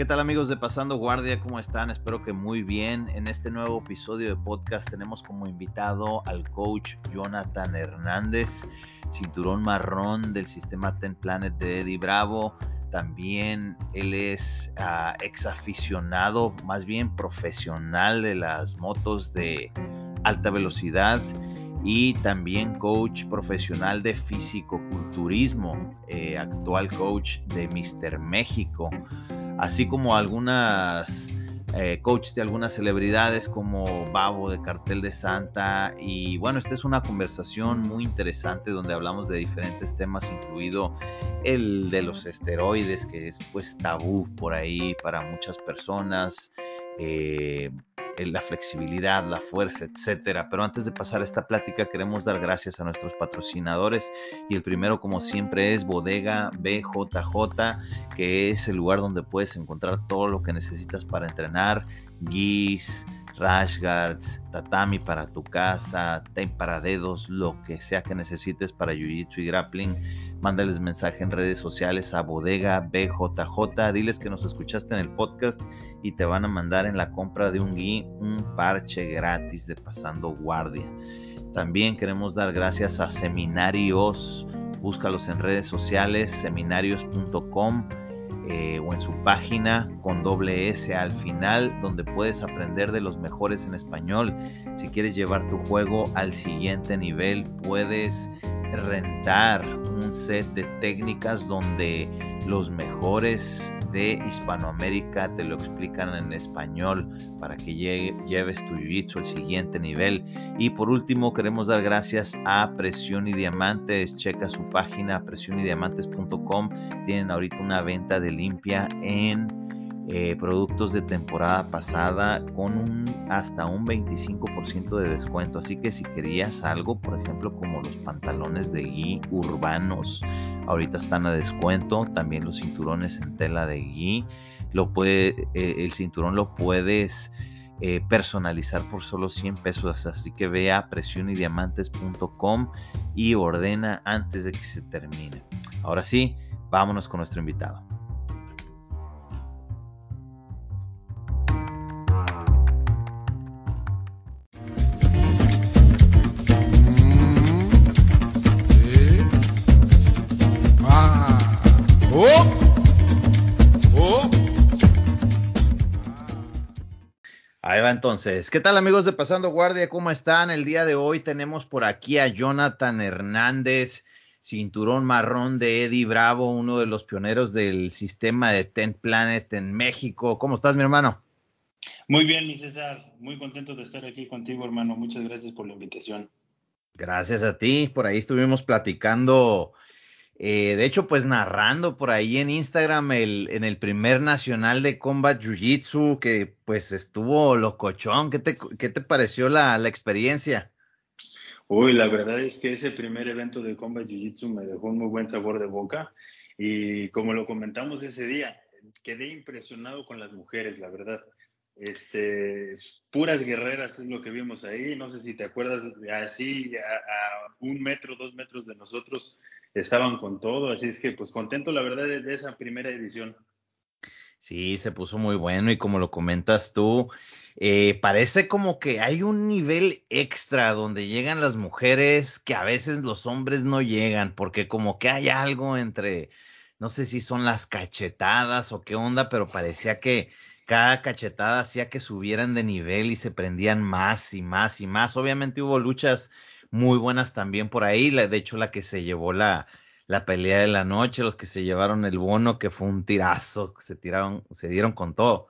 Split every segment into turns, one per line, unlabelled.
¿Qué tal amigos de Pasando Guardia? ¿Cómo están? Espero que muy bien. En este nuevo episodio de podcast tenemos como invitado al coach Jonathan Hernández, cinturón marrón del sistema Ten Planet de Eddie Bravo. También él es uh, ex aficionado, más bien profesional de las motos de alta velocidad y también coach profesional de físico-culturismo, eh, actual coach de Mister México así como algunas eh, coaches de algunas celebridades como Babo de Cartel de Santa. Y bueno, esta es una conversación muy interesante donde hablamos de diferentes temas, incluido el de los esteroides, que es pues tabú por ahí para muchas personas. Eh, la flexibilidad, la fuerza, etcétera. Pero antes de pasar a esta plática, queremos dar gracias a nuestros patrocinadores. Y el primero, como siempre, es Bodega BJJ, que es el lugar donde puedes encontrar todo lo que necesitas para entrenar: guis, rash guards, tatami para tu casa, tape para dedos, lo que sea que necesites para jiu-jitsu y grappling. Mándales mensaje en redes sociales a Bodega BJJ, diles que nos escuchaste en el podcast y te van a mandar en la compra de un gui un parche gratis de Pasando Guardia. También queremos dar gracias a Seminarios, búscalos en redes sociales, seminarios.com eh, o en su página con doble S al final, donde puedes aprender de los mejores en español. Si quieres llevar tu juego al siguiente nivel, puedes rentar un set de técnicas donde los mejores de Hispanoamérica te lo explican en español para que lleves tu jiu al siguiente nivel. Y por último, queremos dar gracias a Presión y Diamantes. Checa su página presionydiamantes.com. Tienen ahorita una venta de limpia en eh, productos de temporada pasada con un hasta un 25% de descuento. Así que si querías algo, por ejemplo, como los pantalones de gui urbanos, ahorita están a descuento. También los cinturones en tela de gui. Lo puede, eh, el cinturón lo puedes eh, personalizar por solo 100 pesos. Así que ve a presionydiamantes.com y ordena antes de que se termine. Ahora sí, vámonos con nuestro invitado. Entonces. ¿Qué tal amigos de Pasando Guardia? ¿Cómo están? El día de hoy tenemos por aquí a Jonathan Hernández, cinturón marrón de Eddie Bravo, uno de los pioneros del sistema de Ten Planet en México. ¿Cómo estás, mi hermano?
Muy bien, mi César. Muy contento de estar aquí contigo, hermano. Muchas gracias por la invitación.
Gracias a ti. Por ahí estuvimos platicando eh, de hecho, pues narrando por ahí en Instagram el, en el primer nacional de Combat Jiu Jitsu, que pues estuvo locochón. ¿Qué te, qué te pareció la, la, experiencia?
Uy, la verdad es que ese primer evento de Combat Jiu Jitsu me dejó un muy buen sabor de boca. Y como lo comentamos ese día, quedé impresionado con las mujeres, la verdad. Este, puras guerreras es lo que vimos ahí. No sé si te acuerdas, así a, a un metro, dos metros de nosotros estaban con todo, así es que pues contento la verdad de, esa primera edición.
Sí, se puso muy bueno y como lo comentas tú, eh, parece como que hay un nivel extra donde llegan las mujeres que a veces los hombres no llegan, porque como que hay algo entre, no sé si son las cachetadas o qué onda, pero parecía que cada cachetada hacía que subieran de nivel y se prendían más y más y más. Obviamente hubo luchas muy buenas también por ahí. de hecho, la que se llevó la, la pelea de la noche, los que se llevaron el bono, que fue un tirazo, se tiraron, se dieron con todo.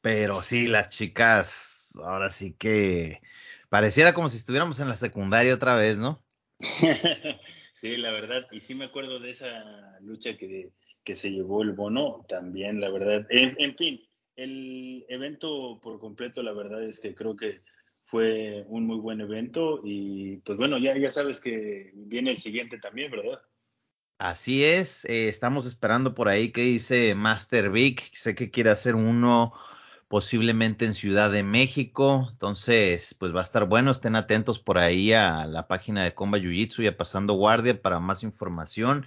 Pero sí, las chicas, ahora sí que pareciera como si estuviéramos en la secundaria otra vez, ¿no?
sí, la verdad, y sí me acuerdo de esa lucha que, que se llevó el bono también, la verdad. en fin, el evento por completo, la verdad es que creo que fue un muy buen evento y pues bueno, ya, ya sabes que viene el siguiente también, ¿verdad?
Así es, eh, estamos esperando por ahí que dice Master Vic, sé que quiere hacer uno posiblemente en Ciudad de México, entonces pues va a estar bueno, estén atentos por ahí a la página de Comba Jiu Jitsu y a Pasando Guardia para más información.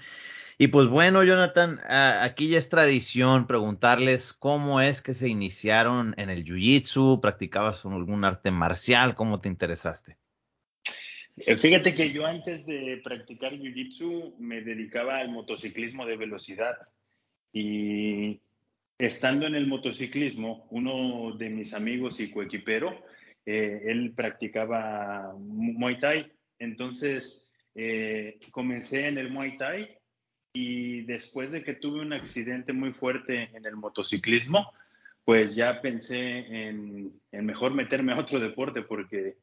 Y pues bueno, Jonathan, aquí ya es tradición preguntarles cómo es que se iniciaron en el Jiu-Jitsu, practicabas algún arte marcial, cómo te interesaste.
Eh, fíjate que yo antes de practicar Jiu-Jitsu me dedicaba al motociclismo de velocidad. Y estando en el motociclismo, uno de mis amigos y coequipero, eh, él practicaba Muay Thai, entonces eh, comencé en el Muay Thai y después de que tuve un accidente muy fuerte en el motociclismo, pues ya pensé en, mejor meterme a otro deporte porque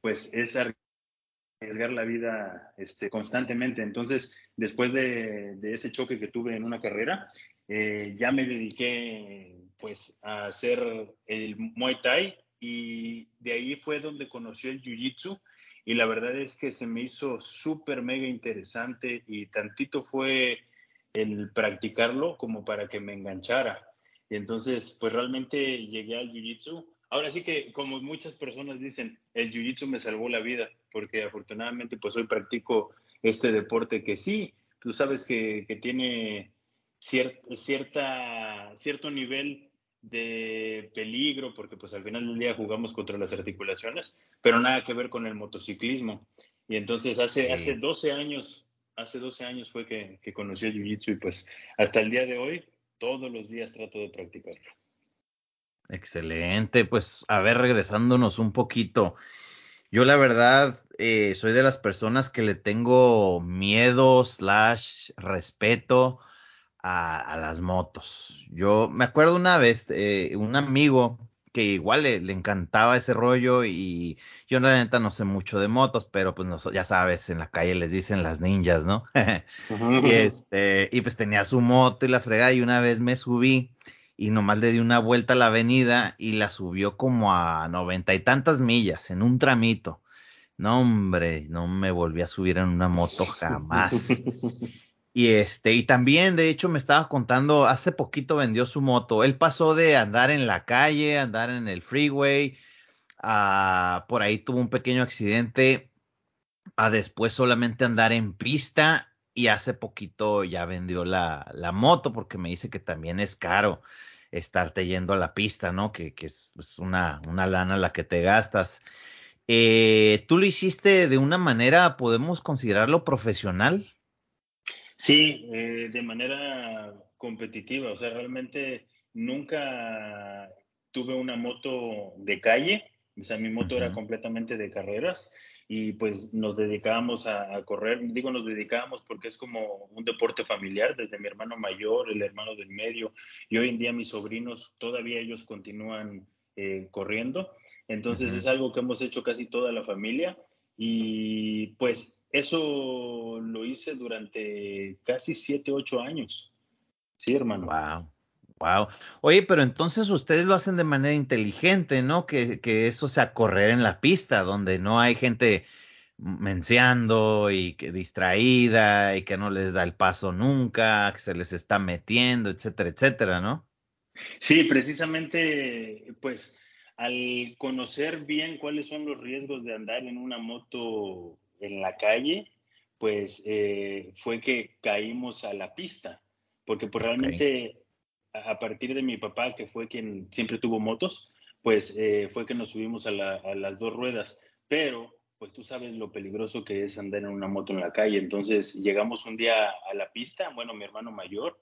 pues es arriesgar la vida este, constantemente. Entonces, después de, ese choque que tuve en una carrera, eh, ya me dediqué pues a hacer el Muay Thai y de ahí fue donde conocí el Jiu-Jitsu y la verdad es que se me hizo súper mega interesante y tantito fue el practicarlo como para que me enganchara. Y entonces, pues realmente llegué al Jiu-Jitsu. Ahora sí que, como muchas personas dicen, el Jiu-Jitsu me salvó la vida, porque afortunadamente, pues hoy practico este deporte que sí, tú sabes que, que tiene cierta, cierto nivel de peligro, porque pues al final del día jugamos contra las articulaciones, pero nada que ver con el motociclismo. Y entonces hace, hace 12 años, hace 12 años fue que, que conocí el Jiu-Jitsu y pues hasta el día de hoy, todos los días trato de practicarlo.
Excelente, pues a ver, regresándonos un poquito. Yo la verdad eh, soy de las personas que le tengo miedo, slash, respeto a, las motos. Yo me acuerdo una vez, eh, un amigo que igual le, encantaba ese rollo y yo la neta no sé mucho de motos, pero pues ya sabes, en la calle les dicen las ninjas, ¿no? y, este, y pues tenía su moto y la fregada y una vez me subí y nomás le di una vuelta a la avenida y la subió como a noventa y tantas millas en un tramito. No, hombre, no me volví a subir en una moto jamás. Y este, y también, de hecho, me estaba contando, hace poquito vendió su moto. Él pasó de andar en la calle, andar en el freeway, a, por ahí tuvo un pequeño accidente, a después solamente andar en pista y hace poquito ya vendió la, la moto porque me dice que también es caro estarte yendo a la pista, ¿no? Que, que es una, una lana la que te gastas. Eh, ¿Tú lo hiciste de una manera, podemos considerarlo profesional?
Sí, eh, de manera competitiva, o sea, realmente nunca tuve una moto de calle, o sea, mi moto era completamente de carreras y pues nos dedicábamos a, correr, digo nos dedicábamos porque es como un deporte familiar, desde mi hermano mayor, el hermano del medio, y hoy en día mis sobrinos, todavía ellos continúan eh, corriendo, entonces es algo que hemos hecho casi toda la familia y pues eso lo hice durante casi siete, ocho años. Sí, hermano.
Wow. Wow. Oye, pero entonces ustedes lo hacen de manera inteligente, ¿no? Que, que eso sea correr en la pista, donde no hay gente menseando y que distraída y que no les da el paso nunca, que se les está metiendo, etcétera, etcétera, ¿no?
Sí, precisamente, pues al conocer bien cuáles son los riesgos de andar en una moto en la calle, pues eh, fue que caímos a la pista, porque pues realmente a partir de mi papá, que fue quien siempre tuvo motos, pues eh, fue que nos subimos a, las dos ruedas, pero pues tú sabes lo peligroso que es andar en una moto en la calle, entonces llegamos un día a la pista, bueno, mi hermano mayor,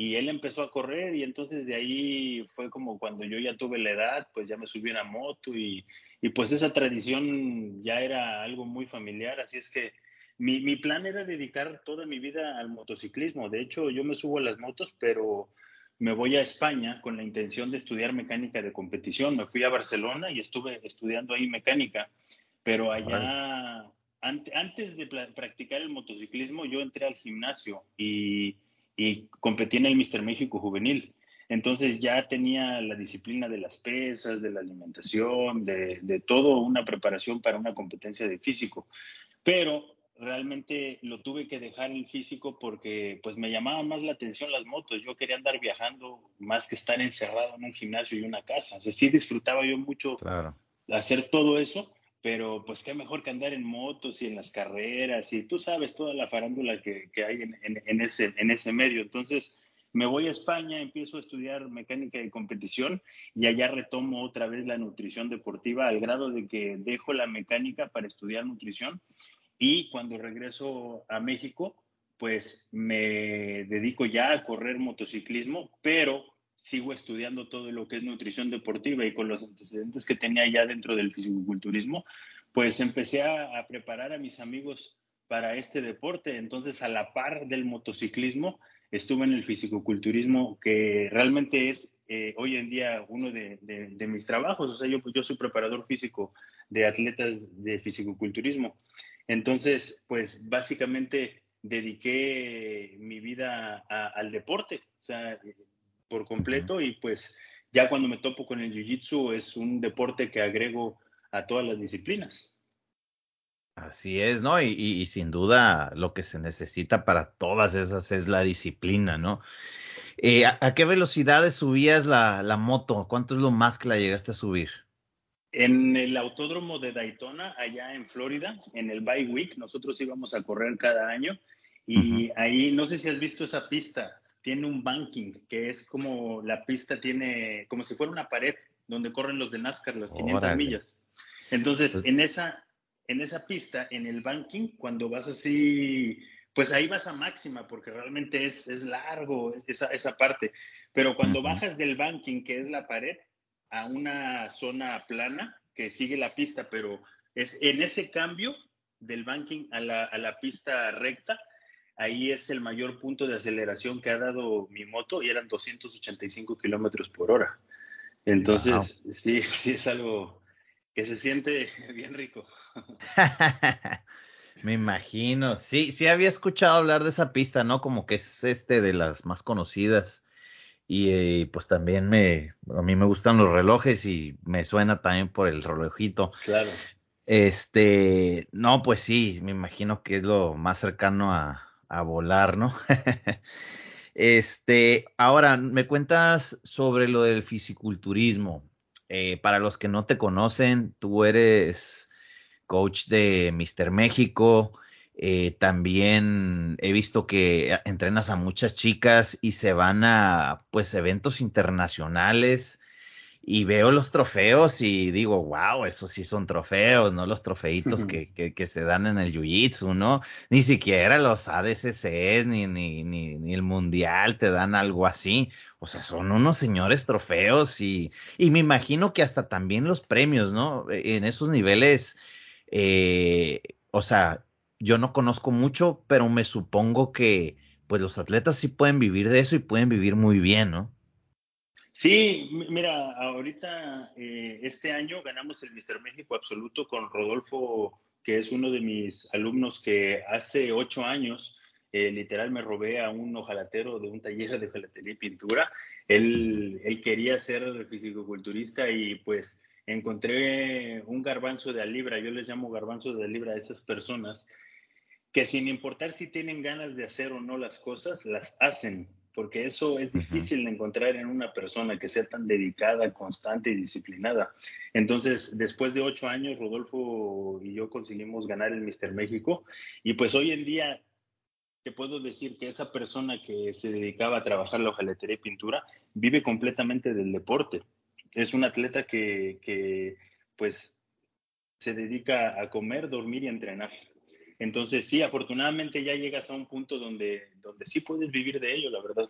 y él empezó a correr y entonces de ahí fue como cuando yo ya tuve la edad, pues ya me subí a la moto y, y pues esa tradición ya era algo muy familiar, así es que mi, mi, plan era dedicar toda mi vida al motociclismo. De hecho, yo me subo a las motos, pero me voy a España con la intención de estudiar mecánica de competición. Me fui a Barcelona y estuve estudiando ahí mecánica, pero allá, antes de practicar el motociclismo, yo entré al gimnasio y, y competí en el Mister México Juvenil. Entonces ya tenía la disciplina de las pesas, de la alimentación, de, de todo una preparación para una competencia de físico. Pero realmente lo tuve que dejar el físico porque pues me llamaban más la atención las motos. Yo quería andar viajando más que estar encerrado en un gimnasio y una casa. O sea, sí disfrutaba yo mucho hacer todo eso, pero pues qué mejor que andar en motos y en las carreras y tú sabes toda la farándula que, que hay en, en, ese, en ese medio. Entonces me voy a España, empiezo a estudiar mecánica de competición y allá retomo otra vez la nutrición deportiva al grado de que dejo la mecánica para estudiar nutrición y cuando regreso a México, pues me dedico ya a correr motociclismo, pero sigo estudiando todo lo que es nutrición deportiva y con los antecedentes que tenía ya dentro del fisicoculturismo, pues empecé a, preparar a mis amigos para este deporte. Entonces, a la par del motociclismo, estuve en el fisicoculturismo, que realmente es eh, hoy en día uno de, mis trabajos. O sea, yo, yo soy preparador físico de atletas de fisicoculturismo. Entonces, pues básicamente dediqué mi vida al deporte. O sea, por completo y pues ya cuando me topo con el Jiu-Jitsu es un deporte que agrego a todas las disciplinas.
Así es, ¿no? Y, sin duda lo que se necesita para todas esas es la disciplina, ¿no? Eh, ¿a, qué velocidades subías la, la, moto? ¿Cuánto es lo más que la llegaste a subir?
En el autódromo de Daytona, allá en Florida, en el Bike Week, nosotros íbamos a correr cada año y ahí, no sé si has visto esa pista, tiene un banking, que es como la pista tiene, como si fuera una pared donde corren los de NASCAR, las 500 millas. Entonces, pues en esa, en esa pista, en el banking, cuando vas así, pues ahí vas a máxima, porque realmente es, es largo esa, esa parte. Pero cuando bajas del banking, que es la pared, a una zona plana que sigue la pista, pero es en ese cambio del banking a la, a la pista recta, ahí es el mayor punto de aceleración que ha dado mi moto y eran 285 kilómetros por hora. Entonces, sí, sí es algo que se siente bien rico.
Me imagino, sí, sí había escuchado hablar de esa pista, ¿no? Como que es este de las más conocidas. Y eh, pues también me, a mí me gustan los relojes y me suena también por el relojito.
Claro.
Este, no, pues sí, me imagino que es lo más cercano a, a volar, ¿no? este, ahora, me cuentas sobre lo del fisiculturismo. Eh, para los que no te conocen, tú eres coach de Mister México. Eh, también he visto que entrenas a muchas chicas y se van a pues eventos internacionales y veo los trofeos y digo, wow, esos sí son trofeos, ¿no? Los trofeitos que, que, se dan en el Jiu-Jitsu, ¿no? Ni siquiera los ADCCs ni, ni, ni, ni, el Mundial te dan algo así. O sea, son unos señores trofeos y, y me imagino que hasta también los premios, ¿no? E, en esos niveles, eh, o sea, yo no conozco mucho, pero me supongo que pues los atletas sí pueden vivir de eso y pueden vivir muy bien, ¿no?
Sí, mira, ahorita eh, este año ganamos el Mister México Absoluto con Rodolfo, que es uno de mis alumnos que hace ocho años eh, literal me robé a un ojalatero de un taller de ojalatería y pintura. Él, él quería ser fisicoculturista y pues encontré un garbanzo de libra, yo les llamo garbanzo de libra a esas personas que sin importar si tienen ganas de hacer o no las cosas, las hacen porque eso es difícil de encontrar en una persona que sea tan dedicada, constante y disciplinada. Entonces, después de ocho años, Rodolfo y yo conseguimos ganar el Mister México y pues hoy en día te puedo decir que esa persona que se dedicaba a trabajar la hojalatería y pintura vive completamente del deporte. Es un atleta que, que pues se dedica a comer, dormir y entrenar. Entonces, sí, afortunadamente ya llegas a un punto donde, donde sí puedes vivir de ello, la verdad.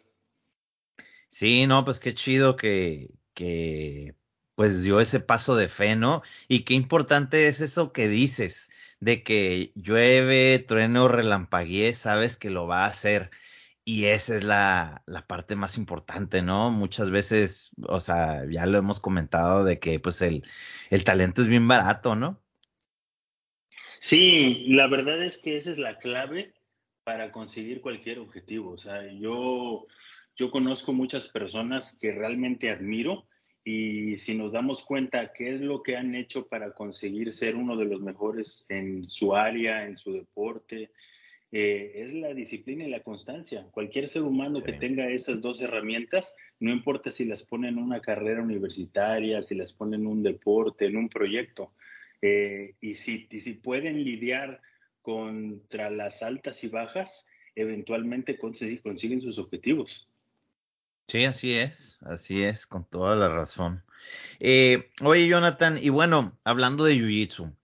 Sí, no, pues qué chido que, que pues dio ese paso de fe, ¿no? Y qué importante es eso que dices, de que llueve, trueno, relampaguee, sabes que lo va a hacer. Y esa es la, la, parte más importante, ¿no? Muchas veces, o sea, ya lo hemos comentado de que pues el, el talento es bien barato, ¿no?
Sí, la verdad es que esa es la clave para conseguir cualquier objetivo. O sea, yo, yo conozco muchas personas que realmente admiro y si nos damos cuenta qué es lo que han hecho para conseguir ser uno de los mejores en su área, en su deporte, eh, es la disciplina y la constancia. Cualquier ser humano que tenga esas dos herramientas, no importa si las pone en una carrera universitaria, si las pone en un deporte, en un proyecto, Eh, y, si, si pueden lidiar contra las altas y bajas, eventualmente consiguen sus objetivos.
Sí, así es, así es, con toda la razón. Eh, oye, Jonathan, y bueno, hablando de Jiu-Jitsu,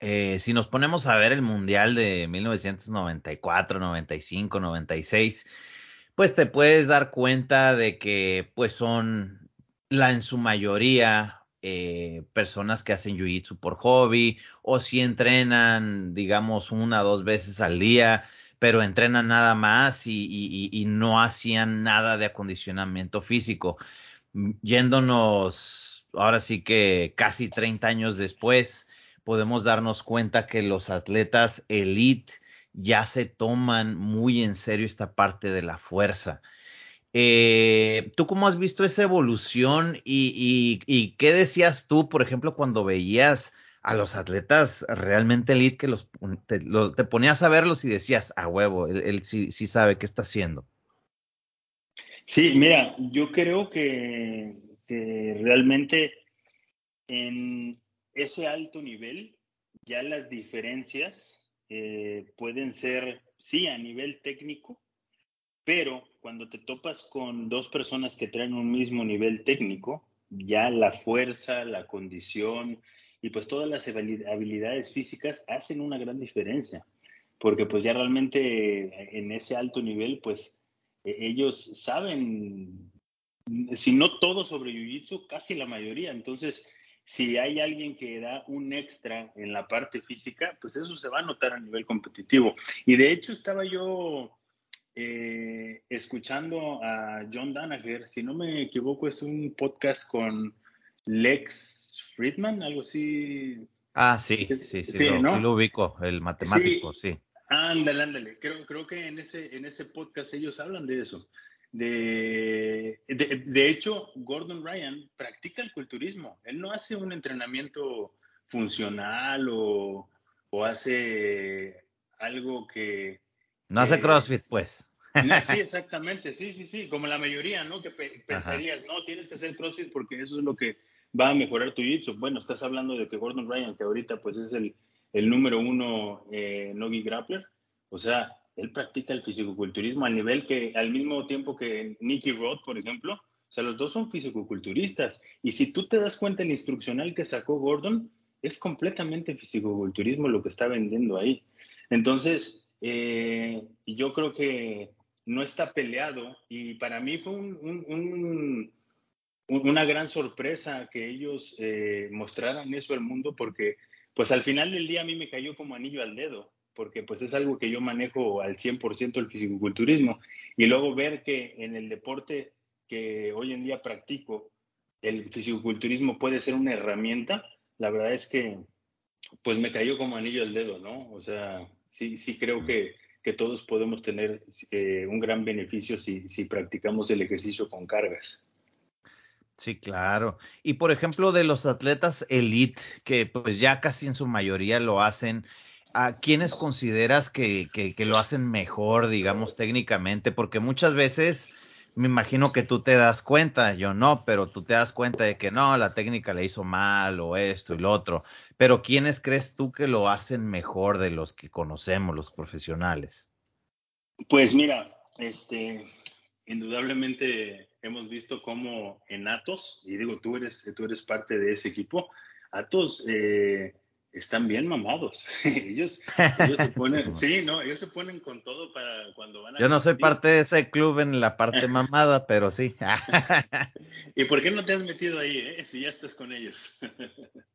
eh, si nos ponemos a ver el Mundial de 1994, 95, 96, pues te puedes dar cuenta de que pues son la en su mayoría eh, personas que hacen Jiu-Jitsu por hobby o si entrenan, digamos, una o dos veces al día pero entrenan nada más y, no hacían nada de acondicionamiento físico. Mm, yéndonos, ahora sí que casi 30 años después, podemos darnos cuenta que los atletas elite ya se toman muy en serio esta parte de la fuerza. Eh, ¿Tú cómo has visto esa evolución y, qué decías tú, por ejemplo, cuando veías a los atletas realmente elite que los te, ponías a verlos y decías, a huevo, él, sí, sí, sabe qué está haciendo.
Sí, mira, yo creo que, realmente en ese alto nivel ya las diferencias eh, pueden ser, sí, a nivel técnico, pero cuando te topas con dos personas que traen un mismo nivel técnico, ya la fuerza, la condición, y pues todas las habilidades físicas hacen una gran diferencia, porque pues ya realmente en ese alto nivel, pues e-, ellos saben, si no todo sobre Jiu-Jitsu, casi la mayoría. Entonces, si hay alguien que da un extra en la parte física, pues eso se va a notar a nivel competitivo. Y de hecho estaba yo eh, escuchando a John Danaher, si no me equivoco, es un podcast con Lex Friedman, algo así.
Ah, sí, sí, sí, lo, ubico, el matemático, sí.
Ándale, ándale. Creo, creo que en ese, en ese podcast ellos hablan de eso. De, de, hecho, Gordon Ryan practica el culturismo. Él no hace un entrenamiento funcional o, o hace algo que...
No hace CrossFit, pues.
sí, exactamente, sí, sí, sí, como la mayoría, ¿no? Que pensarías, no, tienes que hacer CrossFit porque eso es lo que va a mejorar tu jiu Bueno, estás hablando de que Gordon Ryan, que ahorita pues es el, el número uno eh, Nogi Grappler, o sea, él practica el fisicoculturismo al nivel que, al mismo tiempo que Nicky Roth, por ejemplo, o sea, los dos son fisicoculturistas. Y si tú te das cuenta, el instruccional que sacó Gordon es completamente fisicoculturismo lo que está vendiendo ahí. Entonces, eh, yo creo que no está peleado. Y para mí fue un una gran sorpresa que ellos eh, mostraran eso al mundo porque pues al final del día a mí me cayó como anillo al dedo porque pues es algo que yo manejo al 100% el fisicoculturismo. Y luego ver que en el deporte que hoy en día practico el fisicoculturismo puede ser una herramienta, la verdad es que pues me cayó como anillo al dedo, ¿no? O sea, sí, sí creo que, que todos podemos tener eh, un gran beneficio si, practicamos el ejercicio con cargas.
Sí, claro. Y por ejemplo, de los atletas elite, que pues ya casi en su mayoría lo hacen, ¿a quiénes consideras que, que, lo hacen mejor, digamos, técnicamente? Porque muchas veces me imagino que tú te das cuenta, yo no, pero tú te das cuenta de que no, la técnica le hizo mal o esto y lo otro. Pero ¿quiénes crees tú que lo hacen mejor de los que conocemos, los profesionales?
Pues mira, este, indudablemente hemos visto cómo en Atos, y digo, tú eres, tú eres parte de ese equipo, Atos eh, están bien mamados. ellos, se ponen, sí. no, ellos se ponen con todo para cuando van
a... Yo no soy parte de ese club en la parte mamada, pero sí.
¿Y por qué no te has metido ahí, eh, si ya estás con ellos?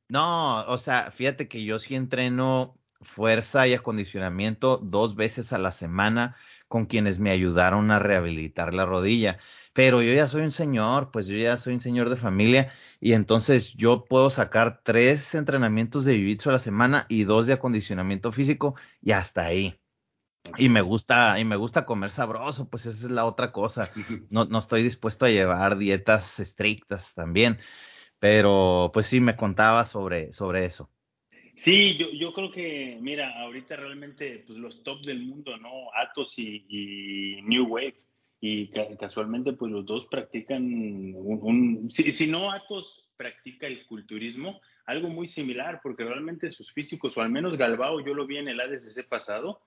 no, o sea, fíjate que yo sí entreno fuerza y acondicionamiento dos veces a la semana con quienes me ayudaron a rehabilitar la rodilla. Pero yo ya soy un señor, pues yo ya soy un señor de familia y entonces yo puedo sacar tres entrenamientos de jiu a la semana y dos de acondicionamiento físico y hasta ahí. Y me gusta, y me gusta comer sabroso, pues esa es la otra cosa. No, no estoy dispuesto a llevar dietas estrictas también. Pero pues sí me contaba sobre, sobre eso.
Sí, yo, yo creo que, mira, ahorita realmente pues, los top del mundo, ¿no? Atos y, New Wave. Y casualmente, pues los dos practican un... si, si, no Atos practica el culturismo, algo muy similar, porque realmente sus físicos, o al menos Galbao, yo lo vi en el ADCC pasado,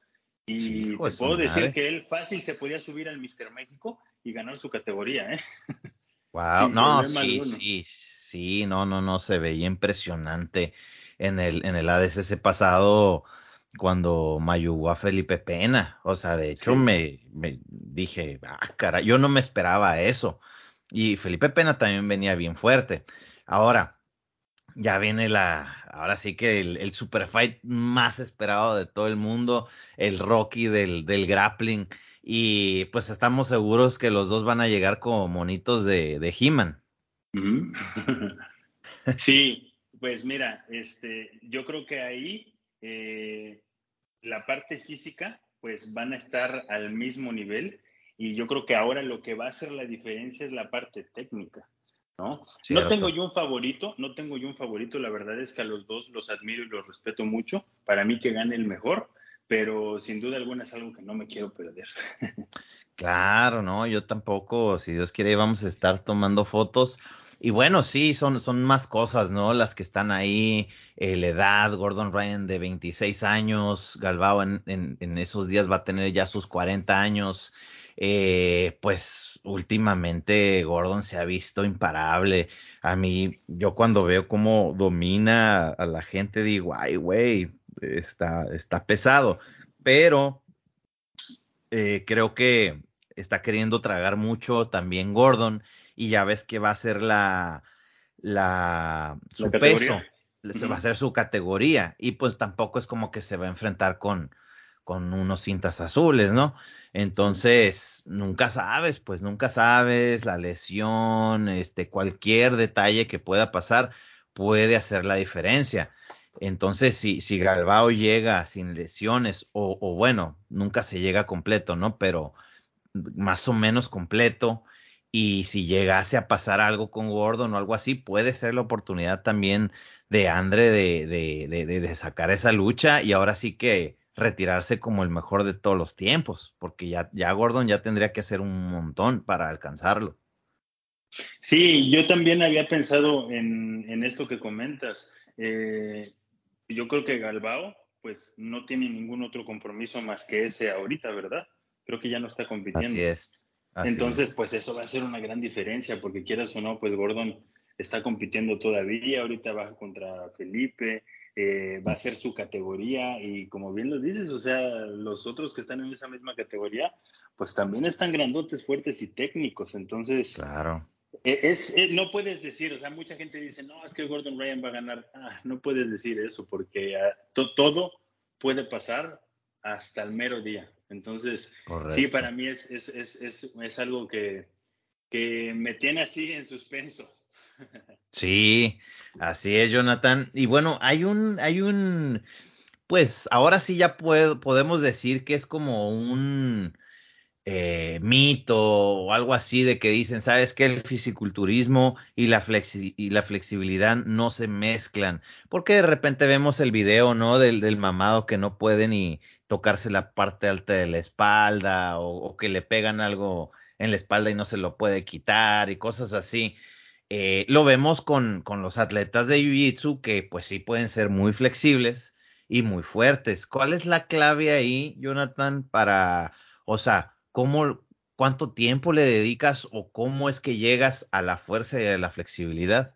y te puedo decir que él fácil se podía subir al Mister México y ganar su categoría, ¿eh?
Wow, no, sí, sí, sí, no, no, no, se veía impresionante en el, en el ADCC pasado cuando mayugó a Felipe Pena. O sea, de hecho me, me, dije, ah, cara, yo no me esperaba eso. Y Felipe Pena también venía bien fuerte. Ahora, ya viene la, ahora sí que el, el super fight más esperado de todo el mundo, el Rocky del, del grappling. Y pues estamos seguros que los dos van a llegar como monitos de, de He-Man.
Sí, pues mira, este, yo creo que ahí eh, la parte física, pues van a estar al mismo nivel y yo creo que ahora lo que va a hacer la diferencia es la parte técnica, ¿no? No tengo yo un favorito, no tengo yo un favorito, la verdad es que a los dos los admiro y los respeto mucho, para mí que gane el mejor, pero sin duda alguna es algo que no me quiero perder.
Claro, no, yo tampoco, si Dios quiere vamos a estar tomando fotos y bueno, sí, son, son más cosas, ¿no? Las que están ahí, eh, la edad, Gordon Ryan de 26 años, Galbao en, en, esos días va a tener ya sus 40 años. Eh, pues últimamente Gordon se ha visto imparable. A mí, yo cuando veo cómo domina a la gente, digo, ay, güey, está, está pesado. Pero eh, creo que está queriendo tragar mucho también Gordon y ya ves que va a ser la, la, su peso, se va a ser su categoría y pues tampoco es como que se va a enfrentar con, con unos cintas azules, ¿no? Entonces, nunca sabes, pues nunca sabes, la lesión, este, cualquier detalle que pueda pasar puede hacer la diferencia. Entonces, si, si Galbao llega sin lesiones, o, o, bueno, nunca se llega completo, ¿no? Pero más o menos completo, y si llegase a pasar algo con Gordon o algo así, puede ser la oportunidad también de Andre de, de, de, sacar esa lucha y ahora sí que retirarse como el mejor de todos los tiempos, porque ya, ya Gordon ya tendría que hacer un montón para alcanzarlo.
Sí, yo también había pensado en, en esto que comentas. Eh, yo creo que Galbao, pues no tiene ningún otro compromiso más que ese ahorita, ¿verdad? Creo que ya no está compitiendo.
Así es.
Entonces, pues eso va a ser una gran diferencia, porque quieras o no, pues Gordon está compitiendo todavía, ahorita va contra Felipe, eh, va a ser su categoría y como bien lo dices, o sea, los otros que están en esa misma categoría, pues también están grandotes, fuertes y técnicos, entonces...
Claro.
E, es, e, no puedes decir, o sea, mucha gente dice, no, es que Gordon Ryan va a ganar. Ah, no puedes decir eso porque ah, todo puede pasar hasta el mero día. Entonces, sí, para mí es, es, es, es algo que, que, me tiene así en suspenso.
Sí, así es, Jonathan. Y bueno, hay un, hay un, pues ahora sí ya puedo, podemos decir que es como un eh, mito o algo así de que dicen, sabes que el fisiculturismo y la, y la flexibilidad no se mezclan, porque de repente vemos el video, ¿no? Del, del mamado que no puede ni, tocarse la parte alta de la espalda o, que le pegan algo en la espalda y no se lo puede quitar y cosas así. Eh, lo vemos con, con, los atletas de Jiu-Jitsu que pues sí pueden ser muy flexibles y muy fuertes. ¿Cuál es la clave ahí, Jonathan, para, o sea, cómo, cuánto tiempo le dedicas o cómo es que llegas a la fuerza y a la flexibilidad?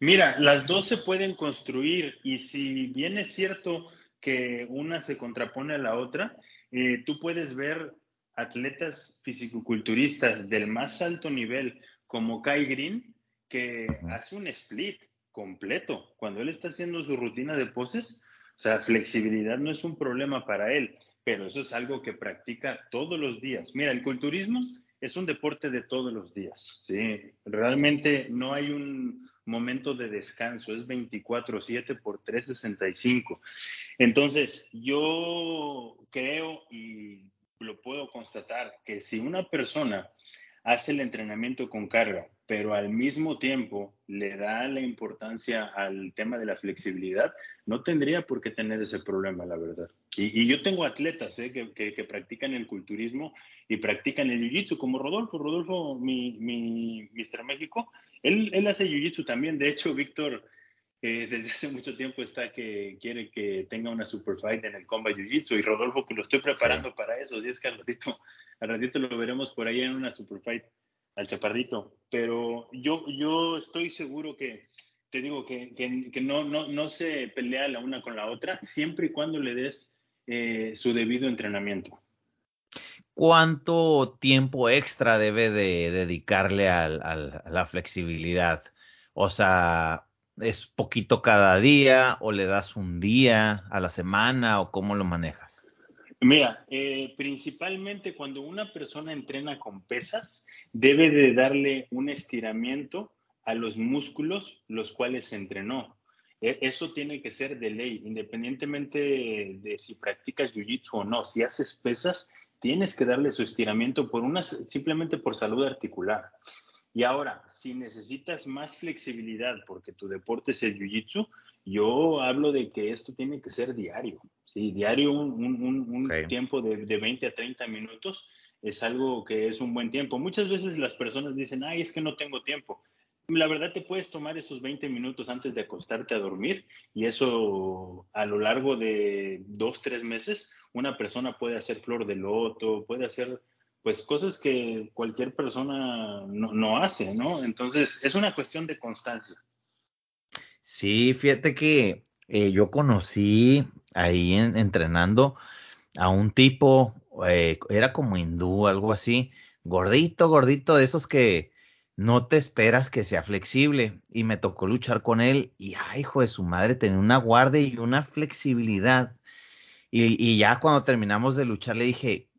Mira, las dos se pueden construir y si bien es cierto que una se contrapone a la otra. Eh, tú puedes ver atletas fisicoculturistas del más alto nivel como Kai Green, que hace un split completo. Cuando él está haciendo su rutina de poses, o sea, flexibilidad no es un problema para él, pero eso es algo que practica todos los días. Mira, el culturismo es un deporte de todos los días, ¿sí? Realmente no hay un momento de descanso, es 24/7 por 365. Entonces, yo creo y lo puedo constatar que si una persona hace el entrenamiento con carga, pero al mismo tiempo le da la importancia al tema de la flexibilidad, no tendría por qué tener ese problema, la verdad. Y, yo tengo atletas ¿eh? que, practican el culturismo y practican el jiu-jitsu, como Rodolfo. Rodolfo, mi, mi Mister México, él, él hace jiu-jitsu también. De hecho, Víctor eh, desde hace mucho tiempo está que quiere que tenga una super fight en el Combat Jiu-Jitsu y Rodolfo que lo estoy preparando para eso, si es que al ratito, al ratito lo veremos por ahí en una super fight al chaparrito, pero yo, yo estoy seguro que, te digo, que, que, no, no, no se pelea la una con la otra, siempre y cuando le des eh, su debido entrenamiento.
¿Cuánto tiempo extra debe de dedicarle a la flexibilidad? O sea, ¿es poquito cada día o le das un día a la semana o cómo lo manejas?
Mira, eh, principalmente cuando una persona entrena con pesas, debe de darle un estiramiento a los músculos los cuales se entrenó. E, eso tiene que ser de ley, independientemente de si practicas jiu-jitsu o no. Si haces pesas, tienes que darle su estiramiento por una, simplemente por salud articular. Y ahora, si necesitas más flexibilidad porque tu deporte es el jiu-jitsu, yo hablo de que esto tiene que ser diario. Sí, diario un, tiempo de, de 20 a 30 minutos es algo que es un buen tiempo. Muchas veces las personas dicen, ay, es que no tengo tiempo. La verdad te puedes tomar esos 20 minutos antes de acostarte a dormir y eso a lo largo de dos, tres meses, una persona puede hacer flor de loto, puede hacer pues cosas que cualquier persona no, hace, ¿no? Entonces es una cuestión de constancia.
Sí, fíjate que eh, yo conocí ahí entrenando a un tipo, eh, era como hindú, algo así, gordito, gordito, de esos que no te esperas que sea flexible. Y me tocó luchar con él y, ay, hijo de su madre, tenía una guardia y una flexibilidad. Y, ya cuando terminamos de luchar le dije,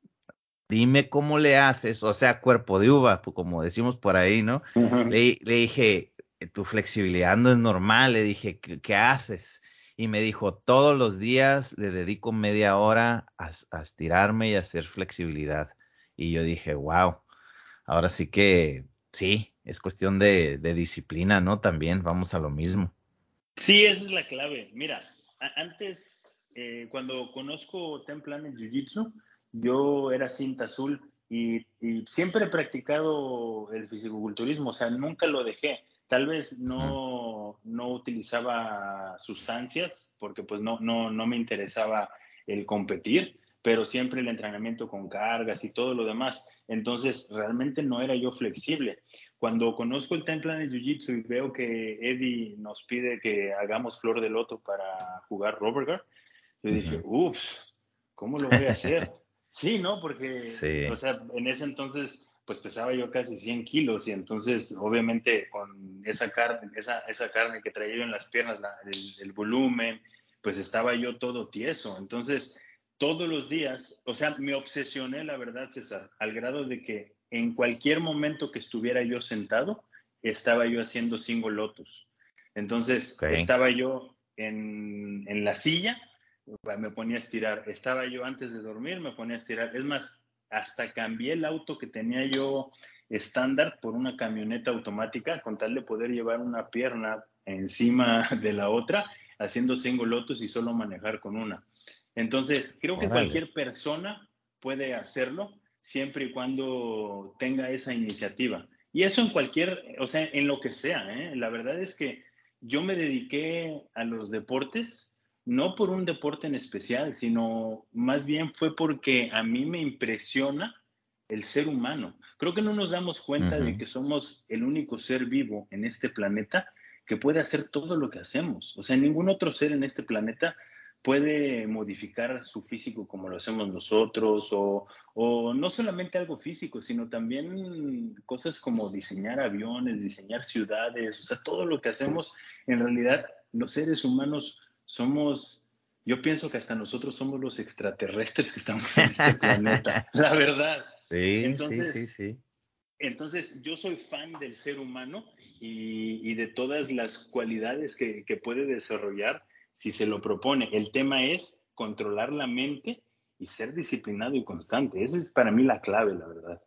dime cómo le haces, o sea, cuerpo de uva, pues, como decimos por ahí, ¿no? le, dije, tu flexibilidad no es normal, le dije, ¿qué, haces? Y me dijo, todos los días le dedico media hora a, estirarme y a hacer flexibilidad. Y yo dije, wow, ahora sí que sí, es cuestión de, disciplina, ¿no? También vamos a lo mismo.
Sí, esa es la clave. Mira, antes, eh, cuando conozco Templan en Jiu-Jitsu, yo era cinta azul y, siempre he practicado el fisicoculturismo, o sea, nunca lo dejé. Tal vez no, no utilizaba sustancias porque pues no, no, no me interesaba el competir, pero siempre el entrenamiento con cargas y todo lo demás. Entonces, realmente no era yo flexible. Cuando conozco el Templan de Jiu-Jitsu y veo que Eddie nos pide que hagamos flor de loto para jugar Roberger, yo dije, uff, ¿cómo lo voy a hacer? Sí, ¿no? Porque, o sea, en ese entonces, pues pesaba yo casi 100 kilos y entonces, obviamente, con esa carne, esa, esa carne que traía yo en las piernas, el, volumen, pues estaba yo todo tieso. Entonces, todos los días, o sea, me obsesioné, la verdad, César, al grado de que en cualquier momento que estuviera yo sentado, estaba yo haciendo single lotus. Entonces, estaba yo en, en la silla me ponía a estirar. Estaba yo antes de dormir, me ponía a estirar. Es más, hasta cambié el auto que tenía yo estándar por una camioneta automática con tal de poder llevar una pierna encima de la otra, haciendo single lotus y solo manejar con una. Entonces, creo que cualquier persona puede hacerlo siempre y cuando tenga esa iniciativa. Y eso en cualquier, o sea, en lo que sea. ¿eh? La verdad es que yo me dediqué a los deportes no por un deporte en especial, sino más bien fue porque a mí me impresiona el ser humano. Creo que no nos damos cuenta de que somos el único ser vivo en este planeta que puede hacer todo lo que hacemos. O sea, ningún otro ser en este planeta puede modificar su físico como lo hacemos nosotros, o, o, no solamente algo físico, sino también cosas como diseñar aviones, diseñar ciudades, o sea, todo lo que hacemos, en realidad los seres humanos somos, yo pienso que hasta nosotros somos los extraterrestres que estamos en este planeta, la verdad.
Sí, entonces, sí, sí,
Entonces, yo soy fan del ser humano y, de todas las cualidades que, que puede desarrollar si se lo propone. El tema es controlar la mente y ser disciplinado y constante. Esa es para mí la clave, la verdad.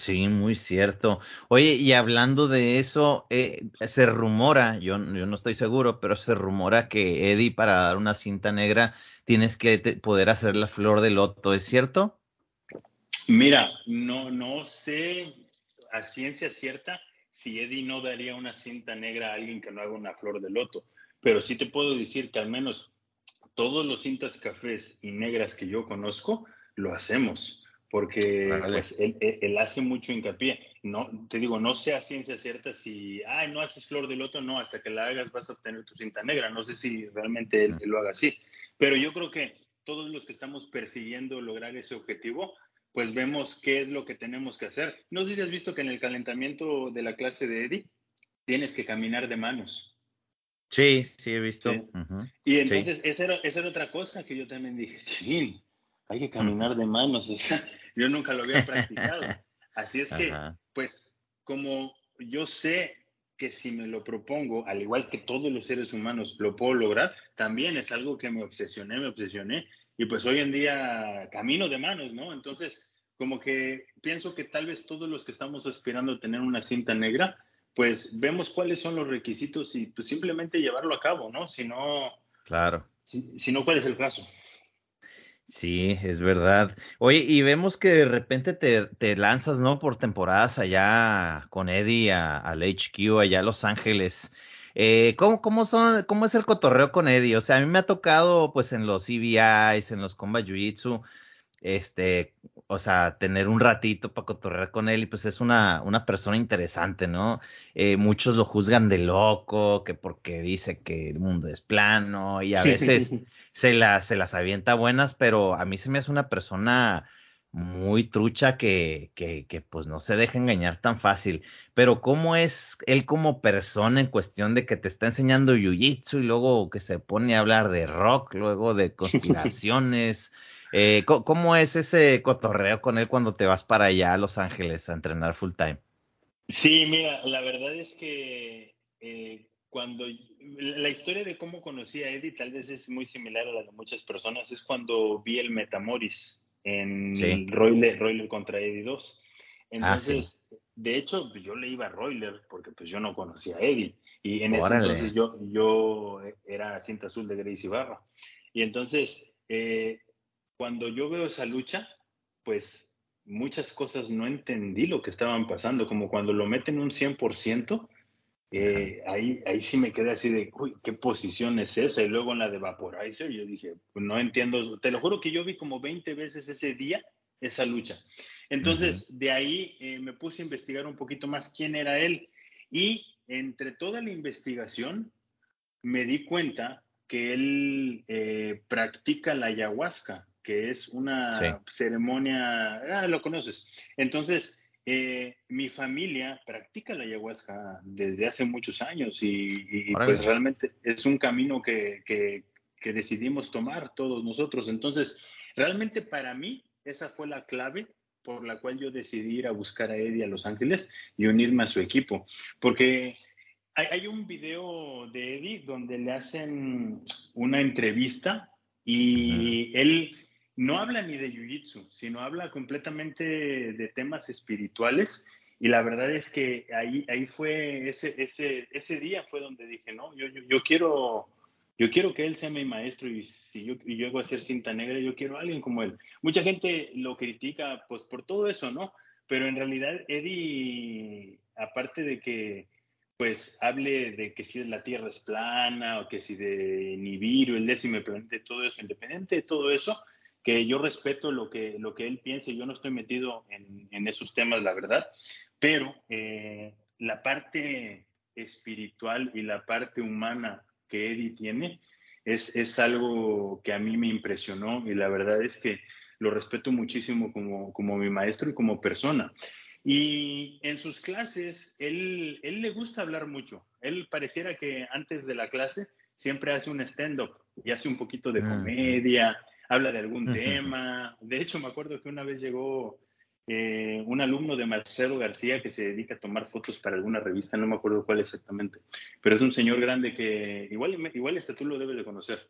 Sí, muy cierto. Oye, y hablando de eso, eh, se rumora, yo, yo, no estoy seguro, pero se rumora que Eddie para dar una cinta negra tienes que poder hacer la flor de loto, ¿es cierto?
Mira, no, no sé a ciencia cierta si Eddie no daría una cinta negra a alguien que no haga una flor de loto, pero sí te puedo decir que al menos todos los cintas cafés y negras que yo conozco, lo hacemos, porque pues, él, hace mucho hincapié. No, te digo, no sea ciencia cierta si, ay, no haces flor del otro, no, hasta que la hagas vas a obtener tu cinta negra. No sé si realmente él lo haga así, pero yo creo que todos los que estamos persiguiendo lograr ese objetivo, pues vemos qué es lo que tenemos que hacer. No sé si has visto que en el calentamiento de la clase de Eddie tienes que caminar de manos.
Sí, sí, he visto.
Y entonces esa, era, esa, era, otra cosa que yo también dije, ching, hay que caminar de manos. yo nunca lo había practicado. Así es que, pues, como yo sé que si me lo propongo, al igual que todos los seres humanos, lo puedo lograr, también es algo que me obsesioné, me obsesioné. Y pues hoy en día camino de manos, ¿no? Entonces, como que pienso que tal vez todos los que estamos aspirando a tener una cinta negra, pues vemos cuáles son los requisitos y pues simplemente llevarlo a cabo, ¿no? Si no,
claro.
Si, si no, ¿cuál es el caso?
Sí, es verdad. Oye, y vemos que de repente te, lanzas, ¿no? Por temporadas allá con Eddie al HQ, allá a Los Ángeles. Eh, ¿cómo, cómo, son, ¿Cómo es el cotorreo con Eddie? O sea, a mí me ha tocado, pues, en los EBIs, en los Combat Jiu-Jitsu, este, o sea, tener un ratito para cotorrear con él y pues es una, una persona interesante, ¿no? Eh, muchos lo juzgan de loco, que porque dice que el mundo es plano y a veces se, las, se las avienta buenas, pero a mí se me hace una persona muy trucha que, que, que, pues no se deja engañar tan fácil. Pero ¿cómo es él como persona en cuestión de que te está enseñando jiu-jitsu y luego que se pone a hablar de rock, luego de conspiraciones? Eh, ¿Cómo es ese cotorreo con él cuando te vas para allá a Los Ángeles a entrenar full time?
Sí, mira, la verdad es que eh, cuando la historia de cómo conocí a Eddie tal vez es muy similar a la de muchas personas, es cuando vi el Metamoris en Royler, contra Eddie 2. Ah, entonces, de hecho, pues, yo le iba a Royler porque pues yo no conocía a Eddie y en ese entonces yo, yo era cinta azul de Gracie Barra. Y entonces, eh, cuando yo veo esa lucha, pues muchas cosas no entendí lo que estaban pasando, como cuando lo meten un 100%, eh, ahí, ahí sí me quedé así de, uy, ¿qué posición es esa? Y luego en la de Vaporizer, yo dije, no entiendo, te lo juro que yo vi como 20 veces ese día esa lucha. Entonces, de ahí eh, me puse a investigar un poquito más quién era él. Y entre toda la investigación, me di cuenta que él eh, practica la ayahuasca que es una ceremonia, ah, lo conoces. Entonces, eh, mi familia practica la ayahuasca desde hace muchos años y, pues realmente es un camino que, que, que, decidimos tomar todos nosotros. Entonces, realmente para mí esa fue la clave por la cual yo decidí ir a buscar a Eddie a Los Ángeles y unirme a su equipo. Porque hay, hay un video de Eddie donde le hacen una entrevista y él no habla ni de Jiu-Jitsu, sino habla completamente de temas espirituales. Y la verdad es que ahí, ahí fue, ese, ese, ese día fue donde dije, no, yo, yo, quiero, yo quiero que él sea mi maestro y si yo, yo llego a ser cinta negra, yo quiero a alguien como él. Mucha gente lo critica pues por todo eso, ¿no? Pero en realidad Eddie, aparte de que pues hable de que si la Tierra es plana o que si de Nibiru, el décimo planeta, todo eso, independiente de todo eso, que yo respeto lo que, lo que él piense, yo no estoy metido en, en esos temas, la verdad, pero eh, la parte espiritual y la parte humana que Eddie tiene es, es, algo que a mí me impresionó y la verdad es que lo respeto muchísimo como, como mi maestro y como persona. Y en sus clases, él, él le gusta hablar mucho. Él pareciera que antes de la clase siempre hace un stand-up y hace un poquito de comedia habla de algún tema. De hecho, me acuerdo que una vez llegó eh, un alumno de Marcelo García que se dedica a tomar fotos para alguna revista, no me acuerdo cuál exactamente, pero es un señor grande que igual, igual este tú lo debes de conocer.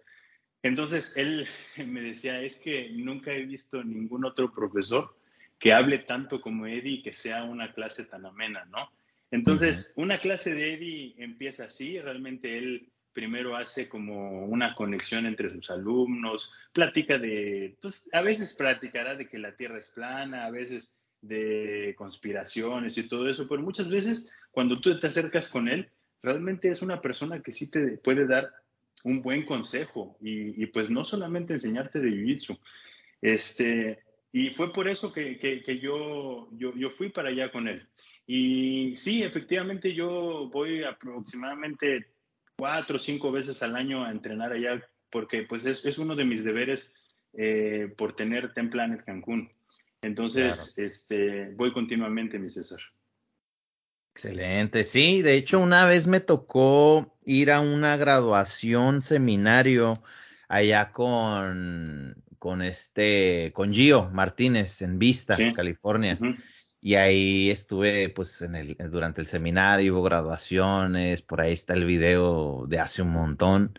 Entonces, él me decía, es que nunca he visto ningún otro profesor que hable tanto como Eddie y que sea una clase tan amena, ¿no? Entonces, una clase de Eddie empieza así, realmente él primero hace como una conexión entre sus alumnos, platica de, pues a veces platicará de que la Tierra es plana, a veces de conspiraciones y todo eso, pero muchas veces cuando tú te acercas con él, realmente es una persona que sí te puede dar un buen consejo y, pues no solamente enseñarte de Jiu-Jitsu. Este, y fue por eso que, que, yo, yo, yo, fui para allá con él. Y sí, efectivamente yo voy aproximadamente cuatro o cinco veces al año a entrenar allá porque pues es, es uno de mis deberes eh, por tener Ten Planet Cancún. Entonces, este, voy continuamente, mi César.
Excelente, sí, de hecho una vez me tocó ir a una graduación seminario allá con, con este, con Gio Martínez en Vista, California. Y ahí estuve, pues, en el, durante el seminario, hubo graduaciones, por ahí está el video de hace un montón.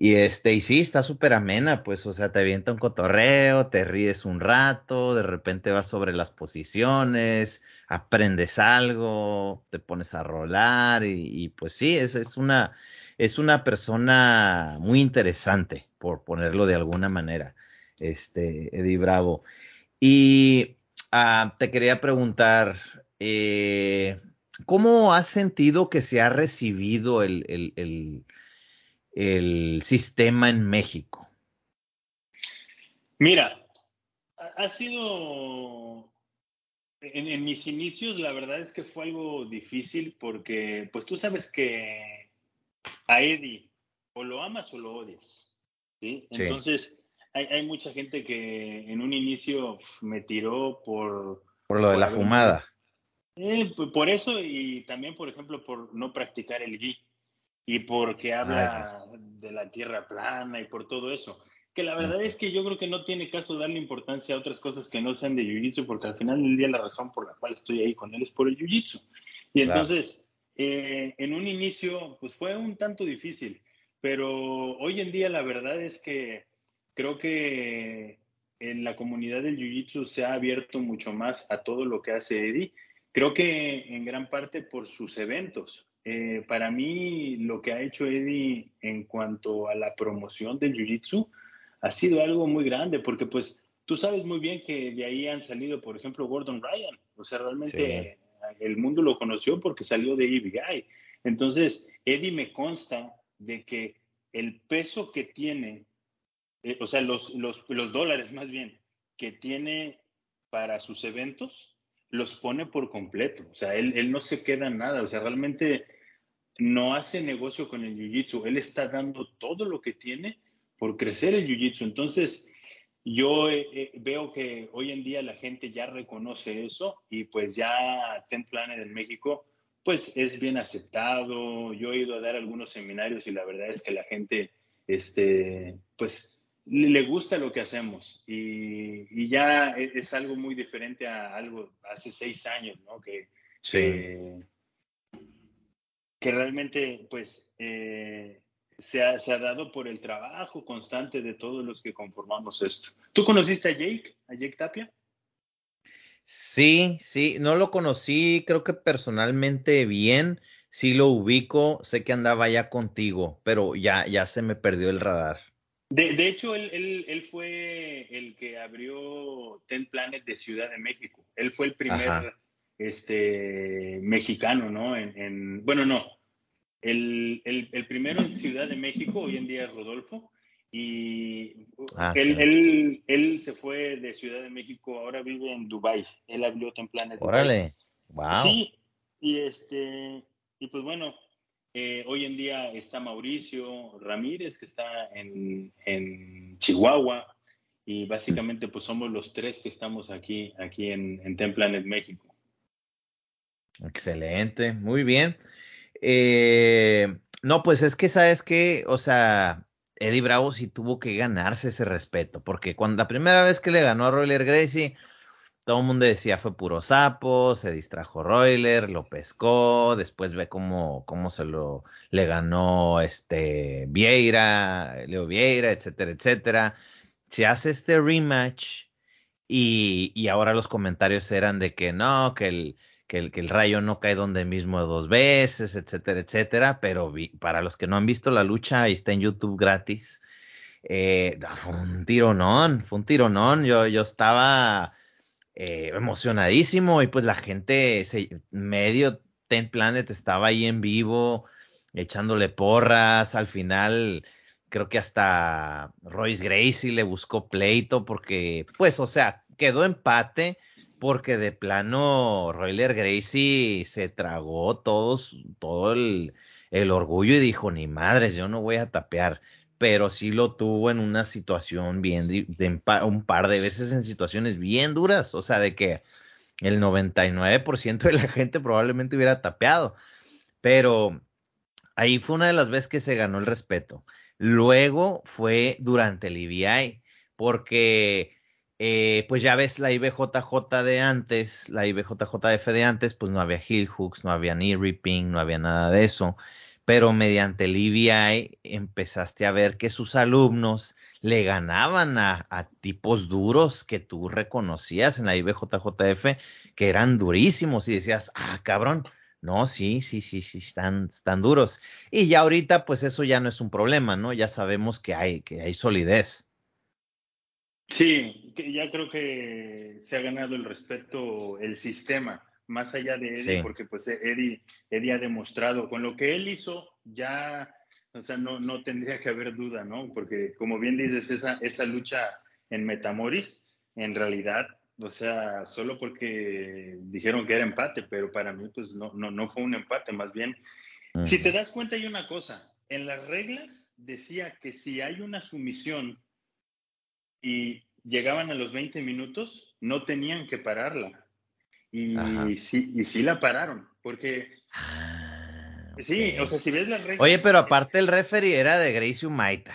Y este, y sí, está súper amena, pues, o sea, te avienta un cotorreo, te ríes un rato, de repente vas sobre las posiciones, aprendes algo, te pones a rolar, y, pues sí, es, es una, es una persona muy interesante, por ponerlo de alguna manera, este, Eddie Bravo. Y ah, te quería preguntar, eh, ¿cómo has sentido que se ha recibido el, el el sistema en México?
Mira, ha sido, en, mis inicios, la verdad es que fue algo difícil porque, pues tú sabes que a Eddie o lo amas o lo odias, ¿sí? Entonces, hay, mucha gente que en un inicio me tiró por...
Por lo de la fumada.
Eh, por eso y también, por ejemplo, por no practicar el gui y porque habla de la tierra plana y por todo eso. Que la verdad es que yo creo que no tiene caso darle importancia a otras cosas que no sean de Jiu-Jitsu, porque al final del día la razón por la cual estoy ahí con él es por el Jiu-Jitsu. Y entonces, eh, en un inicio, pues fue un tanto difícil, pero hoy en día la verdad es que creo que en la comunidad del Jiu-Jitsu se ha abierto mucho más a todo lo que hace Eddie. Creo que en gran parte por sus eventos. Eh, para mí lo que ha hecho Eddie en cuanto a la promoción del Jiu-Jitsu ha sido algo muy grande, porque pues tú sabes muy bien que de ahí han salido, por ejemplo, Gordon Ryan. O sea, realmente el mundo lo conoció porque salió de EBI. Entonces, Eddie me consta de que el peso que tiene, eh, o sea, los, los, los dólares más bien, que tiene para sus eventos, los pone por completo. O sea, él, él no se queda nada. O sea, realmente no hace negocio con el jiu-jitsu, él está dando todo lo que tiene por crecer el jiu-jitsu. Entonces, yo eh, eh, veo que hoy en día la gente ya reconoce eso y pues ya Ten Planet en México, pues es bien aceptado. Yo he ido a dar algunos seminarios y la verdad es que la gente, este, pues le gusta lo que hacemos y, ya e, es, algo muy diferente a algo hace seis años, ¿no? Que, sí que realmente pues eh, se, ha, se, ha, dado por el trabajo constante de todos los que conformamos esto. ¿Tú conociste a Jake, a Jake Tapia?
Sí, sí, no lo conocí, creo que personalmente bien, sí lo ubico, sé que andaba ya contigo, pero ya, ya se me perdió el radar.
De, de hecho, él, él, él, fue el que abrió Ten Planet de Ciudad de México. Él fue el primer este, mexicano, ¿no? En, bueno, no. El, el, primero en Ciudad de México, hoy en día es Rodolfo, y ah, él, él, se fue de Ciudad de México, ahora vive en Dubai. Él abrió Templanet.
Órale, wow.
Sí, y este, y pues bueno, eh, hoy en día está Mauricio Ramírez, que está en, en Chihuahua, y básicamente pues somos los tres que estamos aquí, aquí en, en Templanet México.
Excelente, muy bien. Eh, no, pues es que sabes que, o sea, Eddie Bravo sí tuvo que ganarse ese respeto, porque cuando la primera vez que le ganó a Royler Gracie, todo el mundo decía fue puro sapo, se distrajo Royler, lo pescó, después ve cómo, cómo se lo le ganó este Vieira, Leo Vieira, etcétera, etcétera. Se hace este rematch y, y ahora los comentarios eran de que no, que el, que el, que el rayo no cae donde mismo dos veces, etcétera, etcétera. Pero para los que no han visto la lucha, ahí está en YouTube gratis. Eh, fue un tironón, fue un tironón. Yo, yo estaba eh, emocionadísimo y pues la gente, medio Ten Planet estaba ahí en vivo, echándole porras. Al final, creo que hasta Royce Gracie le buscó pleito porque, pues, o sea, quedó empate porque de plano Royler Gracie se tragó todos, todo el, el, orgullo y dijo, ni madres, yo no voy a tapear. Pero sí lo tuvo en una situación bien, de, un par de veces en situaciones bien duras, o sea, de que el 99% de la gente probablemente hubiera tapeado. Pero ahí fue una de las veces que se ganó el respeto. Luego fue durante el EBI, porque eh, pues ya ves la IBJJ de antes, la IBJJF de antes, pues no había heel hooks, no había knee ripping, no había nada de eso. Pero mediante el EBI empezaste a ver que sus alumnos le ganaban a, tipos duros que tú reconocías en la IBJJF, que eran durísimos y decías, ah, cabrón, no, sí, sí, sí, sí, están, están duros. Y ya ahorita, pues eso ya no es un problema, ¿no? Ya sabemos que hay, que hay solidez.
Sí, ya creo que se ha ganado el respeto el sistema, más allá de Eddie, porque pues Eddie, Eddie ha demostrado, con lo que él hizo, ya, o sea, no, no tendría que haber duda, ¿no? Porque como bien dices, esa, esa lucha en Metamoris, en realidad, o sea, solo porque dijeron que era empate, pero para mí pues no, no, no fue un empate, más bien, si te das cuenta hay una cosa, en las reglas decía que si hay una sumisión y llegaban a los 20 minutos, no tenían que pararla. Y sí, y sí la pararon, porque... Ah, sí, o sea, si ves las reglas...
Oye, pero aparte el referee era de Gracie Umaita.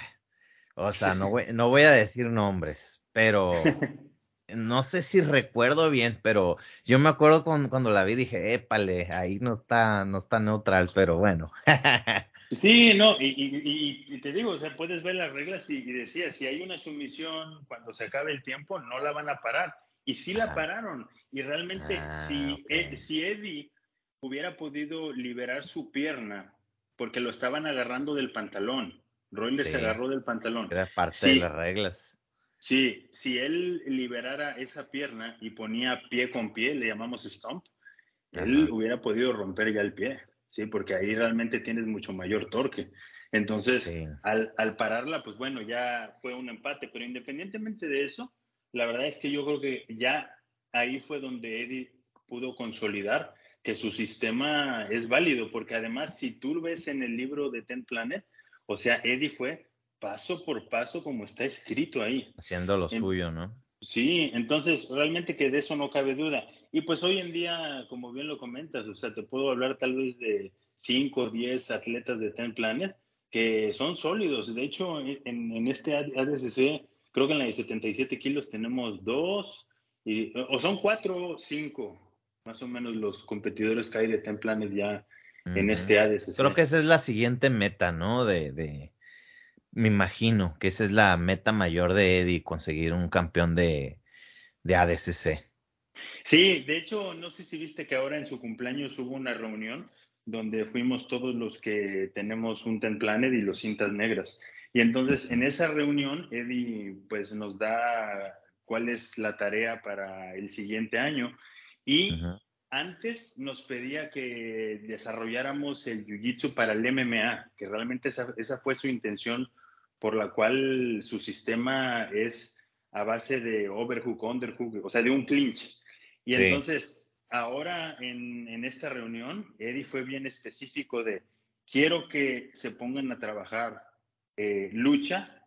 O sea, no voy, no voy a decir nombres, pero no sé si recuerdo bien, pero yo me acuerdo cuando la vi dije, épale, ahí no está, no está neutral, pero bueno.
Sí, no, y, te digo, o sea, puedes ver las reglas y, decía, si hay una sumisión cuando se acabe el tiempo, no la van a parar. Y sí la pararon. Y realmente, ah, si, e, si Eddie hubiera podido liberar su pierna, porque lo estaban agarrando del pantalón, Royler se agarró del pantalón.
Era parte de las reglas.
Sí, si él liberara esa pierna y ponía pie con pie, le llamamos stomp, él hubiera podido romper ya el pie. ¿sí? Porque ahí realmente tienes mucho mayor torque. Entonces, al, al, pararla, pues bueno, ya fue un empate, pero independientemente de eso, la verdad es que yo creo que ya ahí fue donde Eddie pudo consolidar que su sistema es válido, porque además, si tú ves en el libro de Ten Planet, o sea, Eddie fue paso por paso como está escrito ahí.
Haciendo lo suyo, ¿no?
Sí, entonces realmente que de eso no cabe duda. Y pues hoy en día, como bien lo comentas, o sea, te puedo hablar tal vez de 5 o 10 atletas de Ten Planet que son sólidos. De hecho, en, este ADCC, creo que en la de 77 kilos tenemos dos, y, o son cuatro o cinco, más o menos los competidores que hay de Ten Planet ya en este ADCC.
Creo que esa es la siguiente meta, ¿no? De, de, me imagino que esa es la meta mayor de Eddie, conseguir un campeón de, de ADCC.
Sí, de hecho, no sé si viste que ahora en su cumpleaños hubo una reunión donde fuimos todos los que tenemos un Ten Planet y los cintas negras. Y entonces en esa reunión, Eddie pues nos da cuál es la tarea para el siguiente año. Y antes nos pedía que desarrolláramos el Jiu-Jitsu para el MMA, que realmente esa, esa fue su intención por la cual su sistema es a base de overhook, underhook, o sea, de un clinch. Y entonces, ahora en, esta reunión, Eddie fue bien específico de, quiero que se pongan a trabajar eh, lucha,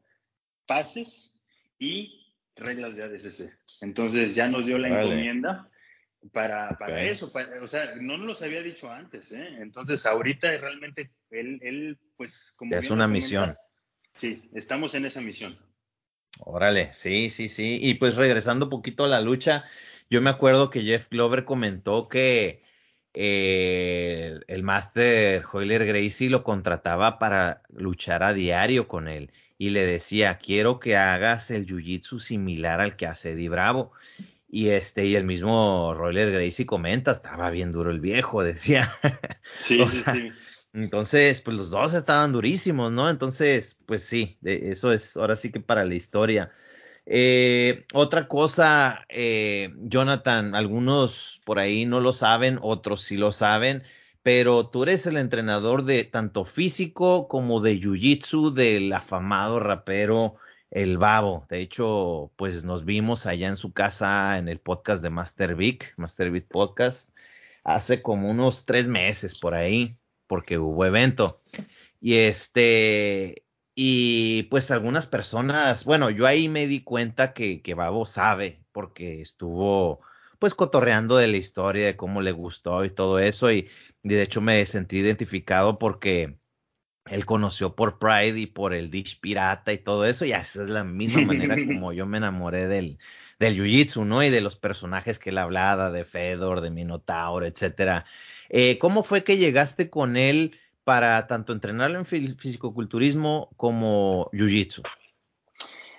pases y reglas de ADCC. Entonces ya nos dio la encomienda para, para eso. o sea, no nos lo había dicho antes. ¿eh? Entonces ahorita realmente él, él pues como...
Es una misión.
Sí, estamos en esa misión.
Órale, sí, sí, sí. Y pues regresando un poquito a la lucha, yo me acuerdo que Jeff Glover comentó que eh, el Master Hoyler Gracie lo contrataba para luchar a diario con él y le decía, quiero que hagas el jiu-jitsu similar al que hace Eddie Bravo. Y este, y el mismo Royler Gracie comenta, estaba bien duro el viejo, decía.
Sí, sí, sí.
Entonces, pues los dos estaban durísimos, ¿no? Entonces, pues sí, eso es ahora sí que para la historia. Eh, otra cosa, eh, Jonathan, algunos por ahí no lo saben, otros sí lo saben, pero tú eres el entrenador de tanto físico como de jiu-jitsu del afamado rapero El Babo. De hecho, pues nos vimos allá en su casa en el podcast de Master Vic, Master Vic Podcast, hace como unos tres meses por ahí, porque hubo evento. Y este, y pues algunas personas, bueno, yo ahí me di cuenta que, que Babo sabe, porque estuvo pues cotorreando de la historia, de cómo le gustó y todo eso, y, de hecho me sentí identificado porque él conoció por Pride y por el Dish Pirata y todo eso, y esa es la misma manera como yo me enamoré del, del Jiu-Jitsu, ¿no? Y de los personajes que él hablaba, de Fedor, de Minotaur, etcétera. Eh, ¿Cómo fue que llegaste con él para tanto entrenarlo en fisicoculturismo como Jiu-Jitsu?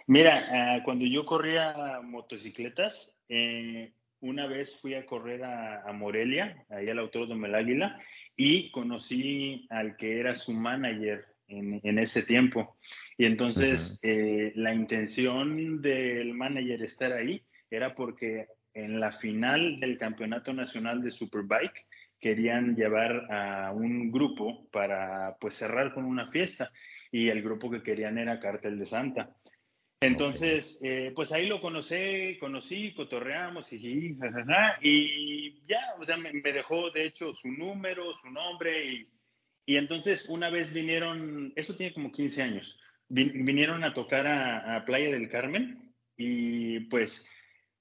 Mira, ah, cuando yo corría motocicletas, eh, una vez fui a correr a, Morelia, ahí al Autódromo del Águila, y conocí al que era su manager en, ese tiempo. Y entonces eh, la intención del manager estar ahí era porque en la final del Campeonato Nacional de Superbike querían llevar a un grupo para pues cerrar con una fiesta y el grupo que querían era Cartel de Santa. Entonces, eh, pues ahí lo conocí, conocí, cotorreamos y, y ya, o sea, me, dejó de hecho su número, su nombre y, y, entonces una vez vinieron, eso tiene como 15 años, vinieron a tocar a, Playa del Carmen y pues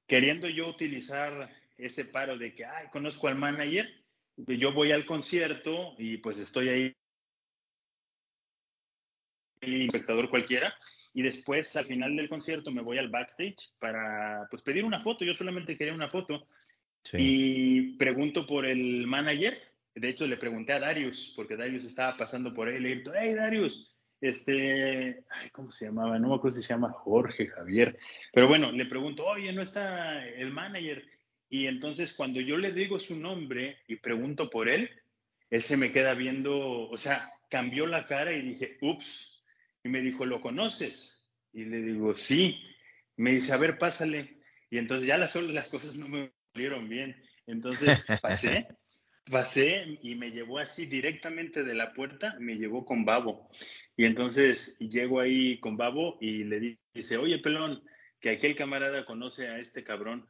queriendo yo utilizar ese paro de que, ay, conozco al manager, yo voy al concierto y pues estoy ahí, el espectador cualquiera, y después al final del concierto me voy al backstage para pues pedir una foto, yo solamente quería una foto. Y pregunto por el manager, de hecho le pregunté a Darius, porque Darius estaba pasando por ahí, le dije, hey Darius, este, ¿cómo se llamaba? No me acuerdo si se llama Jorge, Javier, pero bueno, le pregunto, oye, ¿no está el manager? Y entonces cuando yo le digo su nombre y pregunto por él, él se me queda viendo, o sea, cambió la cara y dije, ups, y me dijo, ¿lo conoces? Y le digo, sí. Me dice, a ver, pásale. Y entonces ya las, las cosas no me salieron bien. Entonces pasé, pasé y me llevó así directamente de la puerta, me llevó con Babo. Y entonces llego ahí con Babo y le dice, oye, pelón, que aquel camarada conoce a este cabrón.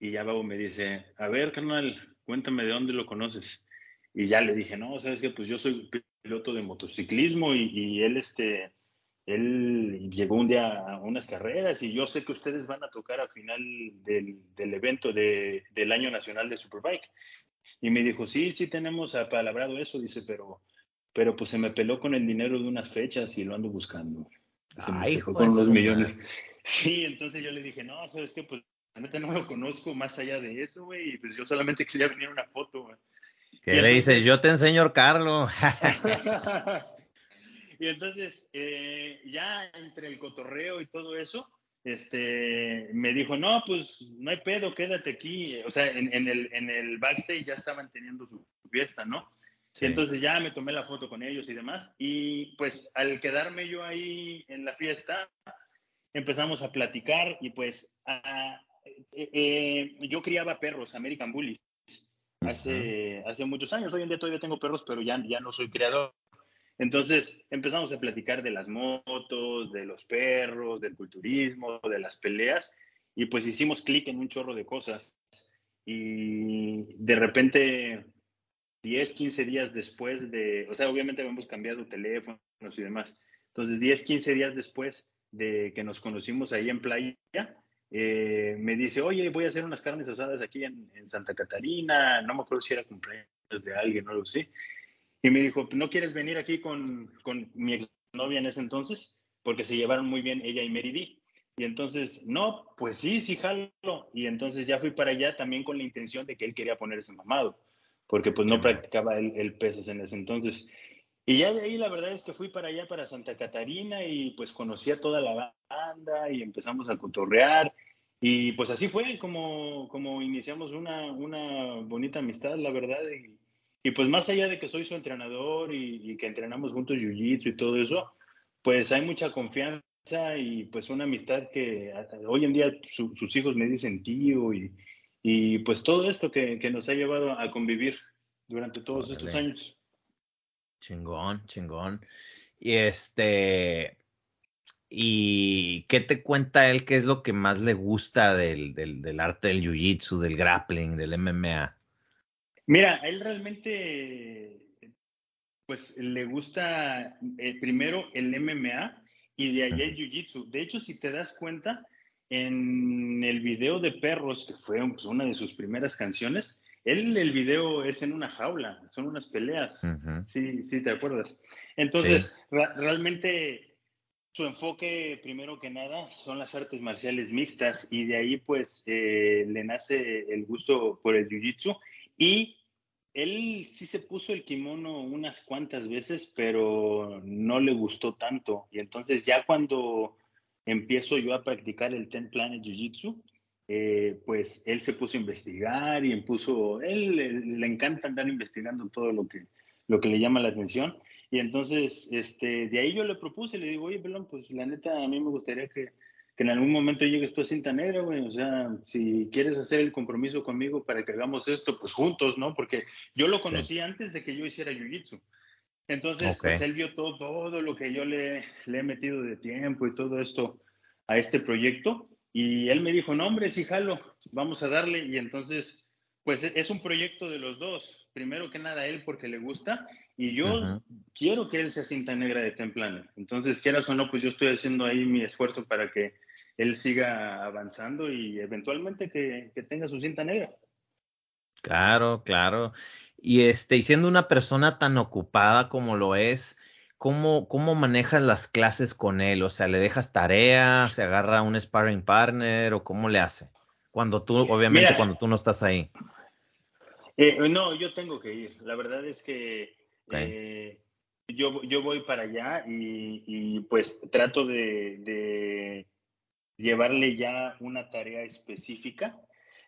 Y ya Babo me dice, a ver, carnal, cuéntame de dónde lo conoces. Y ya le dije, no, sabes que pues yo soy piloto de motociclismo y, él, este, él llegó un día a unas carreras y yo sé que ustedes van a tocar al final del, del evento de, del Año Nacional de Superbike. Y me dijo, sí, sí tenemos apalabrado eso, dice, pero, pero pues se me peló con el dinero de unas fechas y lo ando buscando. Se me dejó con unos millones. Sí, entonces yo le dije, no, ¿sabes qué? Pues la no lo conozco más allá de eso, güey, y pues yo solamente quería venir una foto, güey.
¿Qué le dices? Yo te enseño, Carlos.
y entonces, eh, ya entre el cotorreo y todo eso, este, me dijo, no, pues no hay pedo, quédate aquí. O sea, en, el, en el backstage ya estaban teniendo su, fiesta, ¿no? Y entonces ya me tomé la foto con ellos y demás. Y pues al quedarme yo ahí en la fiesta, empezamos a platicar y pues eh, eh, yo criaba perros, American Bullies hace, hace muchos años. Hoy en día todavía tengo perros, pero ya, ya no soy creador. Entonces empezamos a platicar de las motos, de los perros, del culturismo, de las peleas, y pues hicimos clic en un chorro de cosas. Y de repente, 10, 15 días después de, o sea, obviamente habíamos cambiado teléfonos y demás. Entonces, 10, 15 días después de que nos conocimos ahí en playa, eh, me dice, oye, voy a hacer unas carnes asadas aquí en, Santa Catarina, no me acuerdo si era cumpleaños de alguien, no lo sé. Y me dijo, ¿no quieres venir aquí con, con mi exnovia en ese entonces? Porque se llevaron muy bien ella y Meridi. Y entonces, no, pues sí, sí, jalo. Y entonces ya fui para allá también con la intención de que él quería ponerse mamado, porque pues no practicaba el, el pesas en ese entonces. Y ya de ahí la verdad es que fui para allá, para Santa Catarina, y pues conocí a toda la banda y empezamos a cotorrear. Y pues así fue como, como iniciamos una, una bonita amistad, la verdad. Y, pues más allá de que soy su entrenador y, que entrenamos juntos Jiu-Jitsu y todo eso, pues hay mucha confianza y pues una amistad que hoy en día sus hijos me dicen tío y, y pues todo esto que, que nos ha llevado a convivir durante todos estos años.
Chingón, chingón. Y este, ¿y qué te cuenta él? ¿Qué es lo que más le gusta del, del, arte del jiu-jitsu, del grappling, del MMA?
Mira, él realmente, pues le gusta eh, primero el MMA y de ahí el jiu-jitsu. De hecho, si te das cuenta, en el video de Perros, que fue pues, una de sus primeras canciones, él, el video es en una jaula, son unas peleas. Sí, sí, te acuerdas. Entonces, realmente su enfoque, primero que nada, son las artes marciales mixtas y de ahí pues eh, le nace el gusto por el jiu-jitsu y él sí se puso el kimono unas cuantas veces, pero no le gustó tanto. Y entonces ya cuando empiezo yo a practicar el Ten Planet Jiu-Jitsu, eh, pues él se puso a investigar y él le, encanta andar investigando todo lo que, lo que le llama la atención. Y entonces, este, de ahí yo le propuse, le digo, oye, Pelón, pues la neta, a mí me gustaría que, que en algún momento llegues tú a cinta negra, güey. O sea, si quieres hacer el compromiso conmigo para que hagamos esto, pues juntos, ¿no? Porque yo lo conocí antes de que yo hiciera Jiu-Jitsu. Entonces, pues él vio todo, todo lo que yo le, le he metido de tiempo y todo esto a este proyecto. Y él me dijo, no, hombre, sí, jalo, vamos a darle. Y entonces, pues e, es un proyecto de los dos. Primero que nada, él porque le gusta. Y yo quiero que él sea cinta negra de Templane. Entonces, quieras o no, pues yo estoy haciendo ahí mi esfuerzo para que él siga avanzando y eventualmente que, que tenga su cinta negra.
Claro, claro. Y este, y siendo una persona tan ocupada como lo es, ¿cómo, cómo manejas las clases con él? O sea, ¿le dejas tarea? ¿Se agarra un sparring partner? ¿O cómo le hace? Cuando tú, obviamente, cuando tú no estás ahí.
Eh, no, yo tengo que ir. La verdad es que eh, yo, yo voy para allá y, pues trato de, llevarle ya una tarea específica,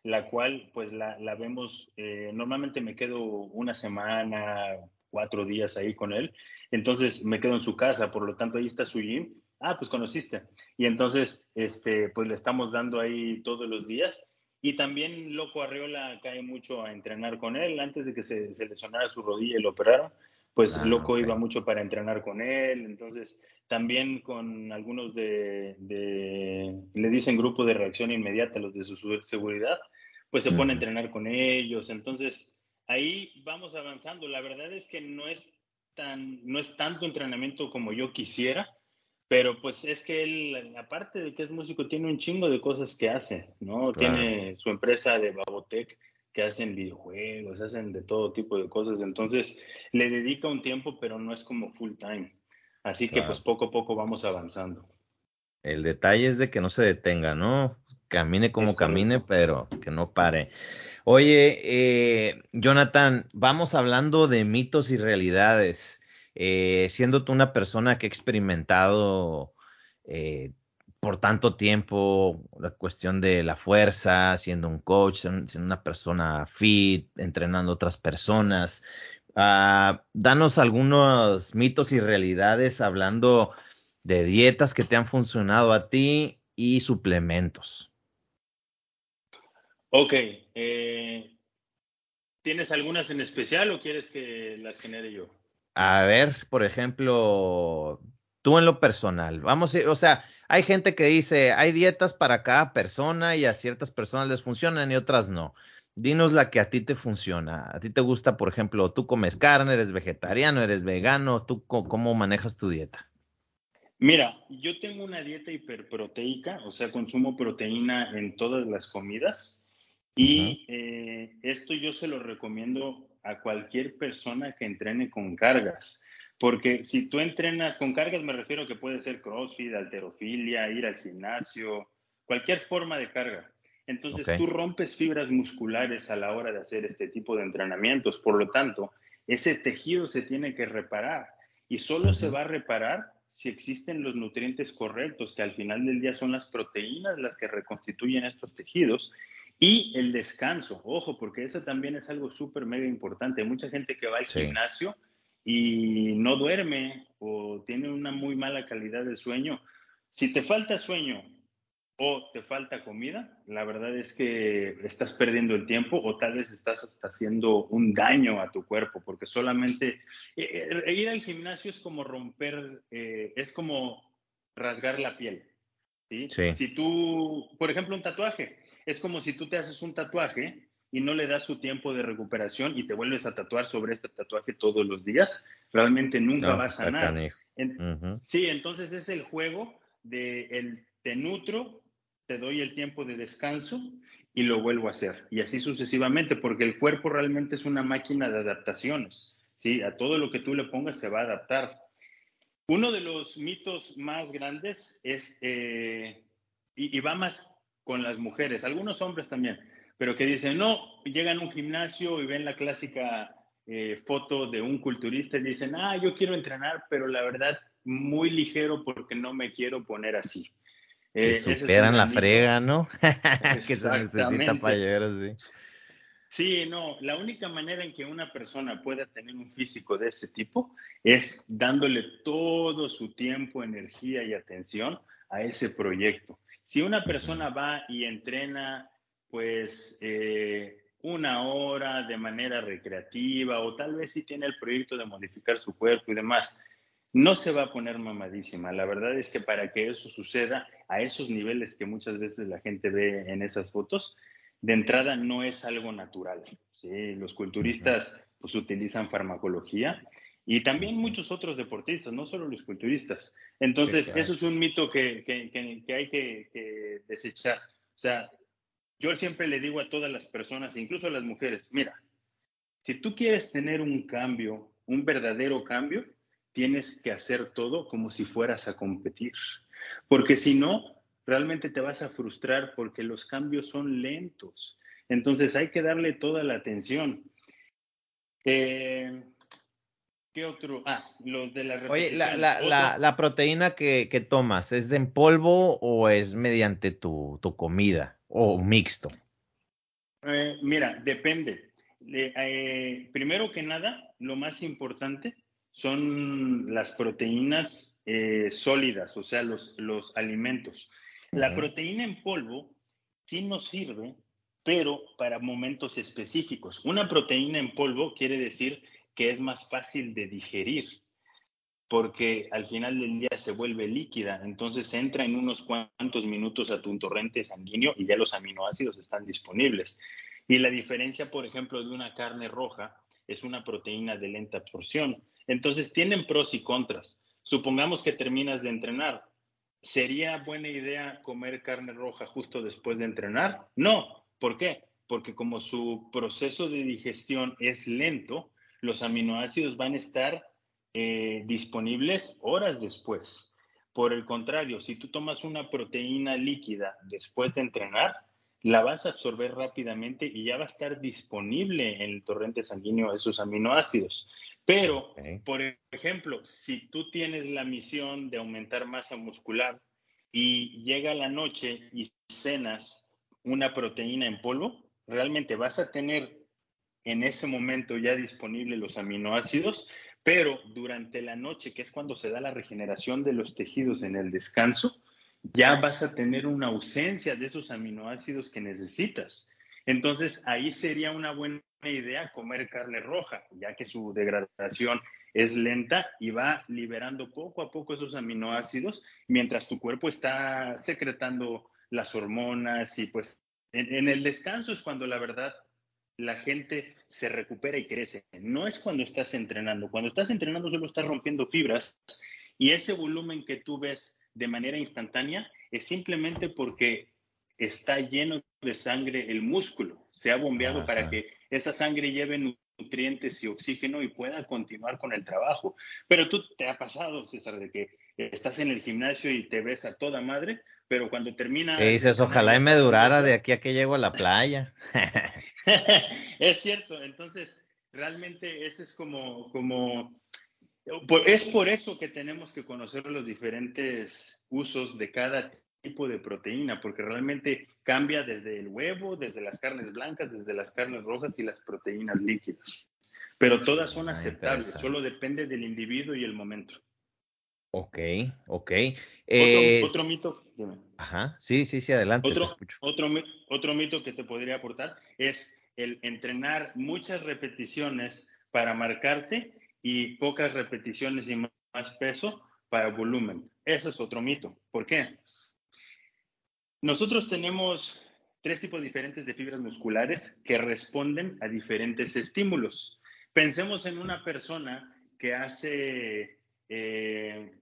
la cual pues la, vemos, eh, normalmente me quedo una semana, cuatro días ahí con él. Entonces me quedo en su casa, por lo tanto ahí está su gym. Ah, pues conociste. Y entonces, este, pues le estamos dando ahí todos los días. Y también Loco Arriola cae mucho a entrenar con él. Antes de que se, se lesionara su rodilla y lo operaron, pues ah, Loco iba mucho para entrenar con él. Entonces, también con algunos de, de, le dicen grupo de reacción inmediata, los de su seguridad, pues se pone a entrenar con ellos. Entonces, ahí vamos avanzando. La verdad es que no es tan, no es tanto entrenamiento como yo quisiera, pero pues es que él, aparte de que es músico, tiene un chingo de cosas que hace, ¿no? Tiene su empresa de Babotec que hacen videojuegos, hacen de todo tipo de cosas, entonces le dedica un tiempo, pero no es como full time. Así que pues poco a poco vamos avanzando.
El detalle es de que no se detenga, ¿no? Camine como camine, pero que no pare. Oye, eh, Jonathan, vamos hablando de mitos y realidades. Eh, siendo tú una persona que ha experimentado eh, por tanto tiempo la cuestión de la fuerza, siendo un coach, siendo una persona fit, entrenando a otras personas, ah, danos algunos mitos y realidades hablando de dietas que te han funcionado a ti y suplementos.
Ok. Eh, ¿Tienes algunas en especial o quieres que las genere yo?
A ver, por ejemplo, tú en lo personal, vamos, o sea, hay gente que dice, hay dietas para cada persona y a ciertas personas les funcionan y otras no. Dinos la que a ti te funciona. A ti te gusta, por ejemplo, tú comes carne, eres vegetariano, eres vegano, tú cómo manejas tu dieta.
Mira, yo tengo una dieta hiperproteica, o sea, consumo proteína en todas las comidas. Y eh, esto yo se lo recomiendo a cualquier persona que entrene con cargas, porque si tú entrenas con cargas, me refiero que puede ser CrossFit, alterofilia, ir al gimnasio, cualquier forma de carga. Entonces tú rompes fibras musculares a la hora de hacer este tipo de entrenamientos, por lo tanto, ese tejido se tiene que reparar y solo se va a reparar si existen los nutrientes correctos, que al final del día son las proteínas las que reconstituyen estos tejidos y el descanso, ojo, porque eso también es algo súper mega importante. Hay mucha gente que va al gimnasio y no duerme o tiene una muy mala calidad de sueño. Si te falta sueño o te falta comida, la verdad es que estás perdiendo el tiempo o tal vez estás haciendo un daño a tu cuerpo, porque solamente eh, eh, ir al gimnasio es como romper, eh, es como rasgar la piel. ¿sí? Si tú, por ejemplo, un tatuaje, es como si tú te haces un tatuaje y no le das su tiempo de recuperación y te vuelves a tatuar sobre este tatuaje todos los días, realmente nunca vas a sanar. Sí, entonces es el juego de el te nutro, te doy el tiempo de descanso y lo vuelvo a hacer. Y así sucesivamente, porque el cuerpo realmente es una máquina de adaptaciones. ¿sí? A todo lo que tú le pongas se va a adaptar. Uno de los mitos más grandes es, eh, y, va más con las mujeres, algunos hombres también, pero que dicen, no, llegan a un gimnasio y ven la clásica eh, foto de un culturista y dicen, ah, yo quiero entrenar, pero la verdad, muy ligero porque no me quiero poner así.
Se eh, superan la frega, ¿no? que se necesita para llegar así.
Sí, no, la única manera en que una persona pueda tener un físico de ese tipo es dándole todo su tiempo, energía y atención a ese proyecto. Si una persona va y entrena, pues, eh, una hora de manera recreativa o tal vez si tiene el proyecto de modificar su cuerpo y demás, no se va a poner mamadísima. La verdad es que para que eso suceda a esos niveles que muchas veces la gente ve en esas fotos, de entrada no es algo natural. Los culturistas pues utilizan farmacología y también muchos otros deportistas, no solo los culturistas. Entonces, eso es un mito que, hay que, desechar. O sea, yo siempre le digo a todas las personas, incluso a las mujeres, mira, si tú quieres tener un cambio, un verdadero cambio, tienes que hacer todo como si fueras a competir, porque si no, realmente te vas a frustrar porque los cambios son lentos. Entonces hay que darle toda la atención. Eh, ¿Qué otro? Ah, los de la
Oye, la, proteína que, tomas, ¿es de en polvo o es mediante tu, comida o mixto?
Eh, mira, depende. Eh, primero que nada, lo más importante son las proteínas eh, sólidas, o sea, los, los alimentos. La proteína en polvo sí nos sirve, pero para momentos específicos. Una proteína en polvo quiere decir que es más fácil de digerir, porque al final del día se vuelve líquida, entonces entra en unos cuantos minutos a tu torrente sanguíneo y ya los aminoácidos están disponibles. Y la diferencia, por ejemplo, de una carne roja es una proteína de lenta absorción. Entonces, tienen pros y contras. Supongamos que terminas de entrenar. ¿Sería buena idea comer carne roja justo después de entrenar? No. ¿Por qué? Porque como su proceso de digestión es lento, los aminoácidos van a estar eh, disponibles horas después. Por el contrario, si tú tomas una proteína líquida después de entrenar, la vas a absorber rápidamente y ya va a estar disponible en el torrente sanguíneo esos aminoácidos. Pero, por ejemplo, si tú tienes la misión de aumentar masa muscular y llega la noche y cenas una proteína en polvo, realmente vas a tener en ese momento ya disponible los aminoácidos, pero durante la noche, que es cuando se da la regeneración de los tejidos en el descanso, ya vas a tener una ausencia de esos aminoácidos que necesitas. Entonces, ahí sería una buena idea comer carne roja, ya que su degradación es lenta y va liberando poco a poco esos aminoácidos mientras tu cuerpo está secretando las hormonas y pues en, el descanso es cuando la verdad la gente se recupera y crece. No es cuando estás entrenando. Cuando estás entrenando solo estás rompiendo fibras y ese volumen que tú ves de manera instantánea es simplemente porque está lleno de sangre el músculo. Se ha bombeado para que esa sangre lleve nutrientes y oxígeno y pueda continuar con el trabajo. Pero tú te ha pasado, César, de que estás en el gimnasio y te ves a toda madre, pero cuando termina...
¿Qué dices? Ojalá y me durara de aquí a que llego a la playa.
es cierto, entonces realmente ese es como, como, es por eso que tenemos que conocer los diferentes usos de cada tipo de proteína, porque realmente cambia desde el huevo, desde las carnes blancas, desde las carnes rojas y las proteínas líquidas. Pero todas son aceptables, solo depende del individuo y el momento.
Ok, ok.
Eh, otro, mito,
Ajá, sí, sí, sí, adelante.
Otro, otro, otro mito que te podría aportar es el entrenar muchas repeticiones para marcarte y pocas repeticiones y más peso para volumen. Ese es otro mito. ¿Por qué? Nosotros tenemos tres tipos diferentes de fibras musculares que responden a diferentes estímulos. Pensemos en una persona que hace eh,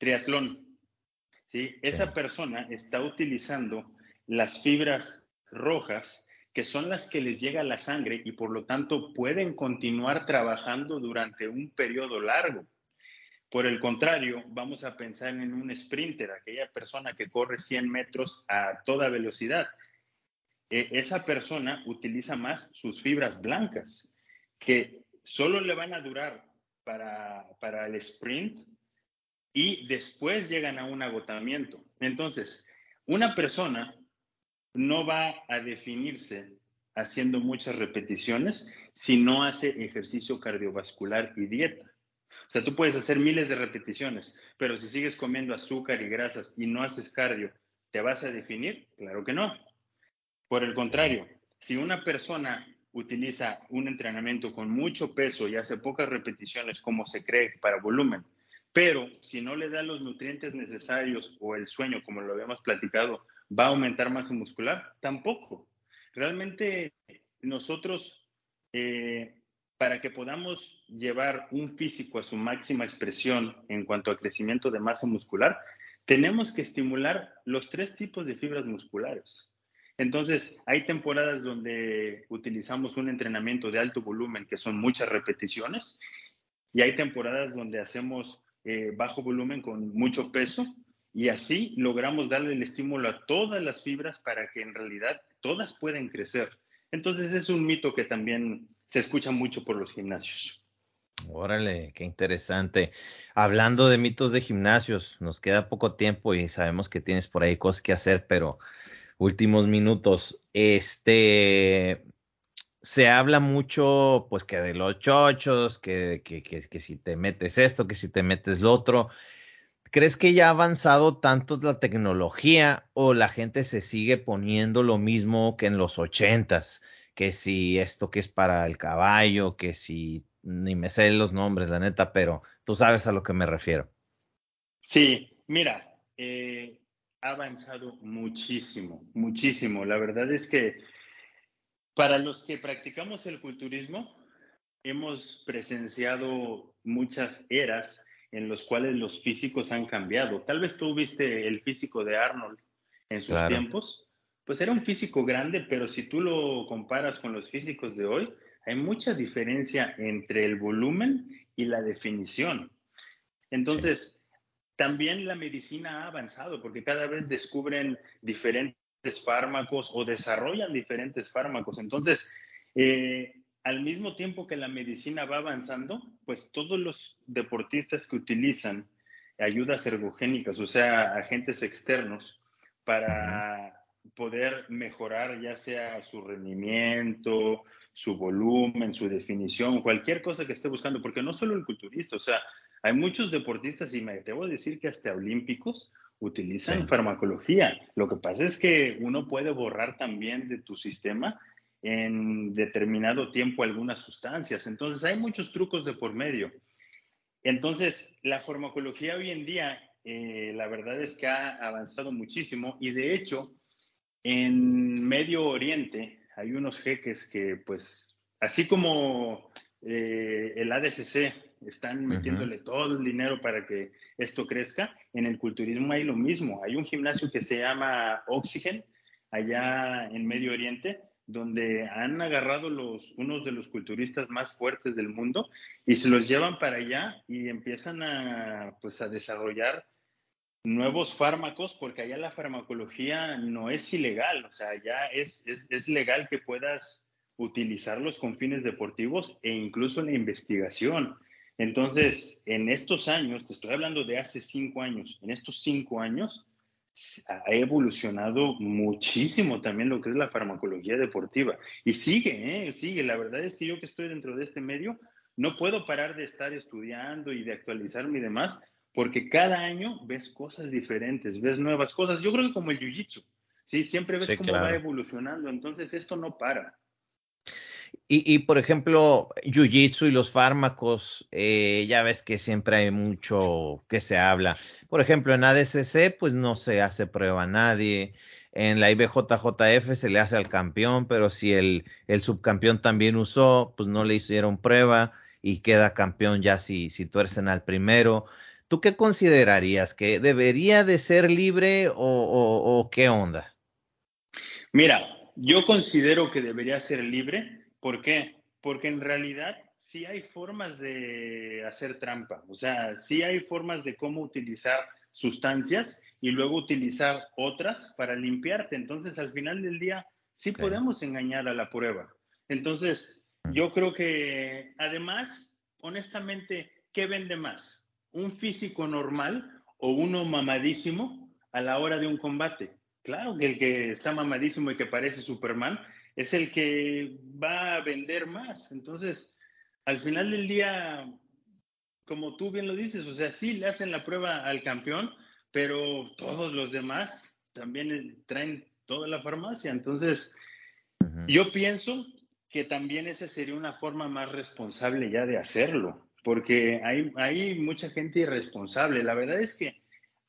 triatlón. ¿sí? Esa persona está utilizando las fibras rojas, que son las que les llega a la sangre y por lo tanto pueden continuar trabajando durante un periodo largo. Por el contrario, vamos a pensar en un sprinter, aquella persona que corre 100 metros a toda velocidad. E, esa persona utiliza más sus fibras blancas, que solo le van a durar para, para el sprint y después llegan a un agotamiento. Entonces, una persona no va a definirse haciendo muchas repeticiones si no hace ejercicio cardiovascular y dieta. O sea, tú puedes hacer miles de repeticiones, pero si sigues comiendo azúcar y grasas y no haces cardio, ¿te vas a definir? Claro que no. Por el contrario, si una persona utiliza un entrenamiento con mucho peso y hace pocas repeticiones como se cree para volumen, pero si no le da los nutrientes necesarios o el sueño, como lo habíamos platicado, va a aumentar masa muscular, tampoco. Realmente nosotros, eh, para que podamos llevar un físico a su máxima expresión en cuanto a crecimiento de masa muscular, tenemos que estimular los tres tipos de fibras musculares. Entonces, hay temporadas donde utilizamos un entrenamiento de alto volumen, que son muchas repeticiones, y hay temporadas donde hacemos eh, bajo volumen con mucho peso y así logramos darle el estímulo a todas las fibras para que en realidad todas puedan crecer. Entonces es un mito que también se escucha mucho por los gimnasios.
Órale, qué interesante. Hablando de mitos de gimnasios, nos queda poco tiempo y sabemos que tienes por ahí cosas que hacer, pero últimos minutos. Este, se habla mucho, pues que de los chochos, que, que, que, si te metes esto, que si te metes lo otro. ¿Crees que ya ha avanzado tanto la tecnología o la gente se sigue poniendo lo mismo que en los ochentas? Que si esto que es para el caballo, que si ni me sé los nombres, la neta, pero tú sabes a lo que me refiero.
Sí, mira, eh, ha avanzado muchísimo, muchísimo. La verdad es que para los que practicamos el culturismo, hemos presenciado muchas eras en las cuales los físicos han cambiado. Tal vez tú viste el físico de Arnold en sus tiempos, pues era un físico grande, pero si tú lo comparas con los físicos de hoy, hay mucha diferencia entre el volumen y la definición. Entonces, también la medicina ha avanzado porque cada vez descubren diferentes fármacos o desarrollan diferentes fármacos. Entonces, eh, al mismo tiempo que la medicina va avanzando, pues todos los deportistas que utilizan ayudas ergogénicas, o sea, agentes externos, para poder mejorar ya sea su rendimiento, su volumen, su definición, cualquier cosa que esté buscando, porque no solo el culturista, o sea, hay muchos deportistas, y me a decir que hasta olímpicos, utilizan farmacología. Lo que pasa es que uno puede borrar también de tu sistema en determinado tiempo algunas sustancias. Entonces, hay muchos trucos de por medio. Entonces, la farmacología hoy en día, eh, la verdad es que ha avanzado muchísimo y de hecho, en Medio Oriente hay unos jeques que, pues, así como eh, el ADCC están metiéndole todo el dinero para que esto crezca. En el culturismo hay lo mismo. Hay un gimnasio que se llama Oxygen, allá en Medio Oriente, donde han agarrado los, unos de los culturistas más fuertes del mundo y se los llevan para allá y empiezan a, pues, a desarrollar nuevos fármacos, porque allá la farmacología no es ilegal, o sea, ya es, es, es legal que puedas utilizarlos con fines deportivos e incluso la investigación. Entonces, en estos años, te estoy hablando de hace cinco años, en estos cinco años ha evolucionado muchísimo también lo que es la farmacología deportiva. Y sigue, ¿eh? sigue. La verdad es que yo que estoy dentro de este medio, no puedo parar de estar estudiando y de actualizarme y demás, porque cada año ves cosas diferentes, ves nuevas cosas. Yo creo que como el Jiu-Jitsu, ¿sí? Siempre ves cómo va evolucionando, entonces esto no para.
Y, y por ejemplo, Jiu-Jitsu y los fármacos, eh, ya ves que siempre hay mucho que se habla. Por ejemplo, en ADCC, pues no se hace prueba a nadie. En la IBJJF se le hace al campeón, pero si el, subcampeón también usó, pues no le hicieron prueba y queda campeón ya si, si tuercen al primero. ¿Tú qué considerarías? ¿Que debería de ser libre o, o qué onda?
Mira, yo considero que debería ser libre. ¿Por qué? Porque en realidad sí hay formas de hacer trampa. O sea, sí hay formas de cómo utilizar sustancias y luego utilizar otras para limpiarte. Entonces, al final del día, sí podemos engañar a la prueba. Entonces, yo creo que además, honestamente, ¿qué vende más? ¿Un físico normal o uno mamadísimo a la hora de un combate? Claro que el que está mamadísimo y que parece Superman es el que va a vender más. Entonces, al final del día, como tú bien lo dices, o sea, sí le hacen la prueba al campeón, pero todos los demás también traen toda la farmacia. Entonces, yo pienso que también esa sería una forma más responsable ya de hacerlo, porque hay, hay mucha gente irresponsable. La verdad es que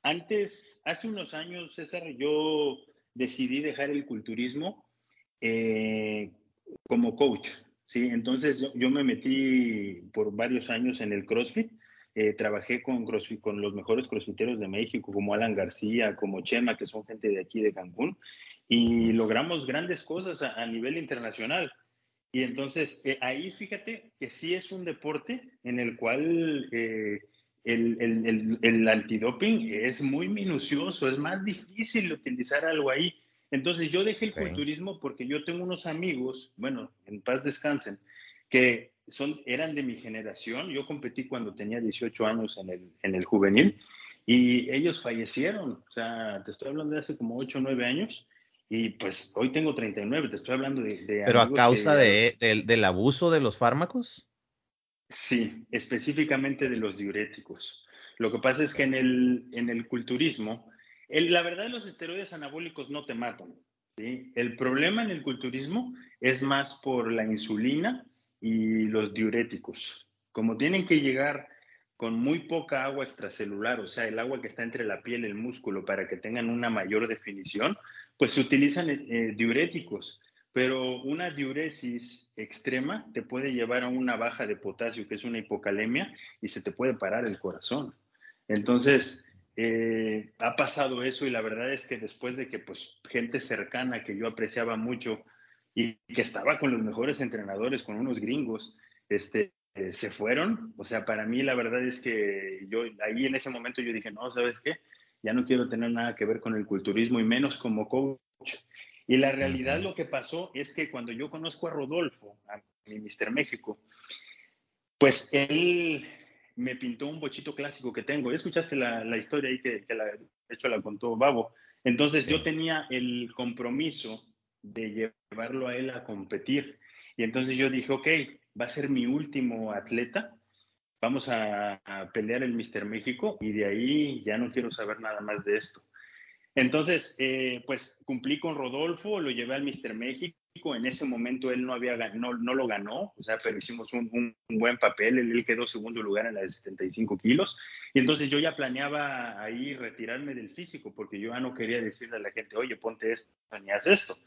antes, hace unos años, César, yo decidí dejar el culturismo eh, como coach, ¿sí? Entonces yo, yo, me metí por varios años en el CrossFit eh, trabajé con, con los mejores crossfiteros de México, como Alan García, como Chema, que son gente de aquí de Cancún, y logramos grandes cosas a, nivel internacional. Y entonces eh, ahí fíjate que sí es un deporte en el cual eh, el, el, el, antidoping es muy minucioso, es más difícil utilizar algo ahí. Entonces yo dejé el culturismo porque yo tengo unos amigos, bueno, en paz descansen, que son, eran de mi generación. Yo competí cuando tenía 18 años en el, en el juvenil y ellos fallecieron. O sea, te estoy hablando de hace como 8 o 9 años y pues hoy tengo 39. Te estoy hablando de...
¿Pero a causa de, del abuso de los fármacos?
Sí, específicamente de los diuréticos. Lo que pasa es que en el, en el culturismo, el, la verdad los esteroides anabólicos no te matan. El problema en el culturismo es más por la insulina y los diuréticos. Como tienen que llegar con muy poca agua extracelular, o sea, el agua que está entre la piel y el músculo para que tengan una mayor definición, pues se utilizan eh, diuréticos. Pero una diuresis extrema te puede llevar a una baja de potasio, que es una hipocalemia, y se te puede parar el corazón. Entonces, eh, ha pasado eso y la verdad es que después de que pues gente cercana que yo apreciaba mucho y que estaba con los mejores entrenadores, con unos gringos, este, eh, se fueron. O sea, para mí la verdad es que yo ahí en ese momento yo dije, no, ¿sabes qué? Ya no quiero tener nada que ver con el culturismo y menos como coach. Y la realidad lo que pasó es que cuando yo conozco a Rodolfo, a mi Mister México, pues él me pintó un bochito clásico que tengo. ¿Escuchaste la, la historia ahí que, que la, de hecho la contó Babo? Entonces yo tenía el compromiso de llevarlo a él a competir. Y entonces yo dije, ok, va a ser mi último atleta, vamos a, pelear el Mister México y de ahí ya no quiero saber nada más de esto. Entonces, eh, pues cumplí con Rodolfo, lo llevé al Mister México. En ese momento él no, había, no, no lo ganó, o sea, pero hicimos un, un, buen papel. Él, él, quedó segundo lugar en la de 75 kilos. Y entonces yo ya planeaba ahí retirarme del físico, porque yo ya no quería decirle a la gente, oye, ponte esto, ni haz esto.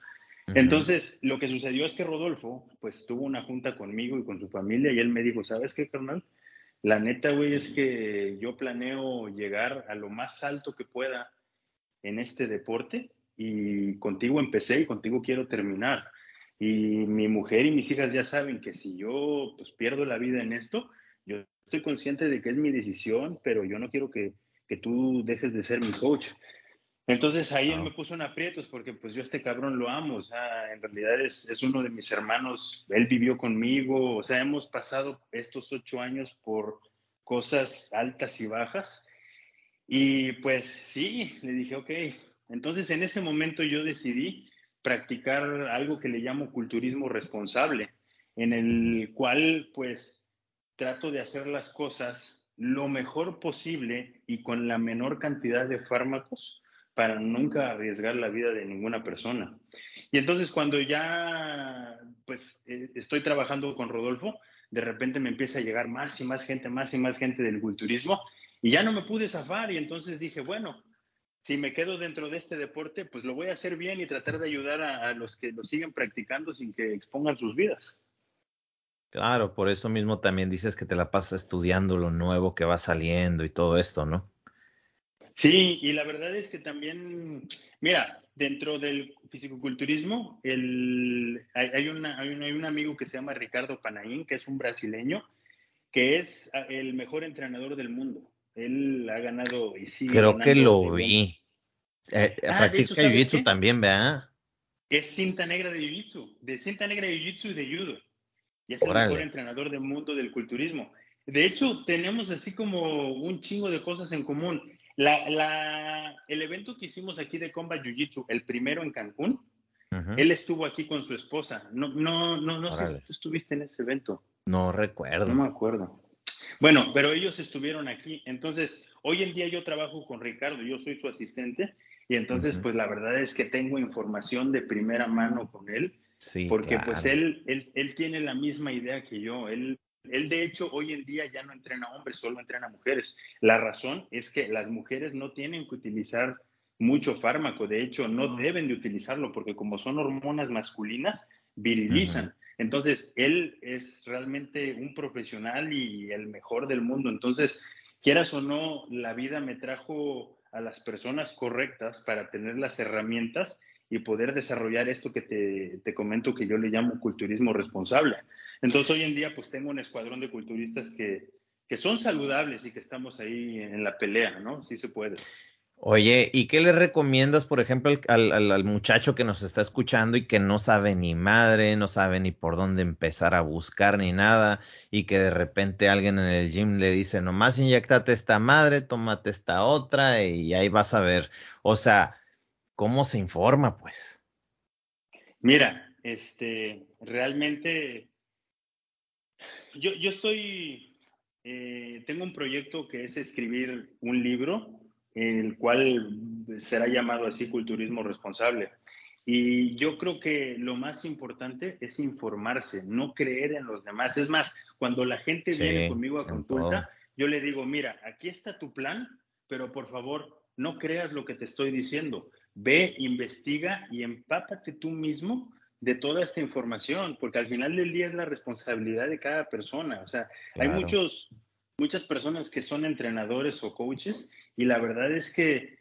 Entonces, lo que sucedió es que Rodolfo, pues tuvo una junta conmigo y con su familia y él me dijo, ¿sabes qué, carnal? La neta, güey, es que yo planeo llegar a lo más alto que pueda en este deporte y contigo empecé y contigo quiero terminar. Y mi mujer y mis hijas ya saben que si yo pues pierdo la vida en esto, yo estoy consciente de que es mi decisión, pero yo no quiero que, que tú dejes de ser mi coach. Entonces ahí él me puso en aprietos porque pues yo a este cabrón lo amo, o sea, en realidad es, es, uno de mis hermanos, él vivió conmigo, o sea, hemos pasado estos ocho años por cosas altas y bajas. Y pues sí, le dije, ok, entonces en ese momento yo decidí practicar algo que le llamo culturismo responsable, en el cual pues trato de hacer las cosas lo mejor posible y con la menor cantidad de fármacos para nunca arriesgar la vida de ninguna persona. Y entonces cuando ya pues eh, estoy trabajando con Rodolfo, de repente me empieza a llegar más y más gente, más y más gente del culturismo y ya no me pude zafar y entonces dije, bueno, si me quedo dentro de este deporte, pues lo voy a hacer bien y tratar de ayudar a, los que lo siguen practicando sin que expongan sus vidas.
Claro, por eso mismo también dices que te la pasas estudiando lo nuevo que va saliendo y todo esto, ¿no?
Sí, y la verdad es que también, mira, dentro del fisicoculturismo, el, hay, hay, una, hay, un, amigo que se llama Ricardo Panaín, que es un brasileño, que es el mejor entrenador del mundo. Él ha ganado y sí.
Creo que lo vi. Eh, ah, practica jiu-jitsu también, ¿verdad?
Es cinta negra de jiu-jitsu, de cinta negra de jiu-jitsu y de judo. Y es el mejor entrenador del mundo del culturismo. De hecho, tenemos así como un chingo de cosas en común. La, la, el evento que hicimos aquí de Combat Jiu-Jitsu, el primero en Cancún, él estuvo aquí con su esposa. No, no, no, no sé si tú estuviste en ese evento.
No recuerdo.
No me acuerdo. Bueno, pero ellos estuvieron aquí. Entonces, hoy en día yo trabajo con Ricardo, yo soy su asistente, y entonces, pues la verdad es que tengo información de primera mano con él, sí, porque pues él, él, él, tiene la misma idea que yo. Él, él, de hecho, hoy en día ya no entrena hombres, solo entrena mujeres. La razón es que las mujeres no tienen que utilizar mucho fármaco, de hecho, no deben de utilizarlo, porque como son hormonas masculinas, virilizan. Entonces, él es realmente un profesional y el mejor del mundo. Entonces, quieras o no, la vida me trajo a las personas correctas para tener las herramientas y poder desarrollar esto que te, comento que yo le llamo culturismo responsable. Entonces, hoy en día, pues tengo un escuadrón de culturistas que, que son saludables y que estamos ahí en la pelea, ¿no? Sí se puede.
Oye, ¿y qué le recomiendas, por ejemplo, al, muchacho que nos está escuchando y que no sabe ni madre, no sabe ni por dónde empezar a buscar ni nada, y que de repente alguien en el gym le dice, nomás inyectate esta madre, tómate esta otra, y ahí vas a ver. O sea, ¿cómo se informa, pues?
Mira, este, realmente, yo, yo estoy, eh, tengo un proyecto que es escribir un libro el cual será llamado así culturismo responsable. Y yo creo que lo más importante es informarse, no creer en los demás. Es más, cuando la gente viene conmigo a consulta, yo le digo, mira, aquí está tu plan, pero por favor, no creas lo que te estoy diciendo. Ve, investiga y empápate tú mismo de toda esta información, porque al final del día es la responsabilidad de cada persona. O sea, hay muchos, muchas personas que son entrenadores o coaches y la verdad es que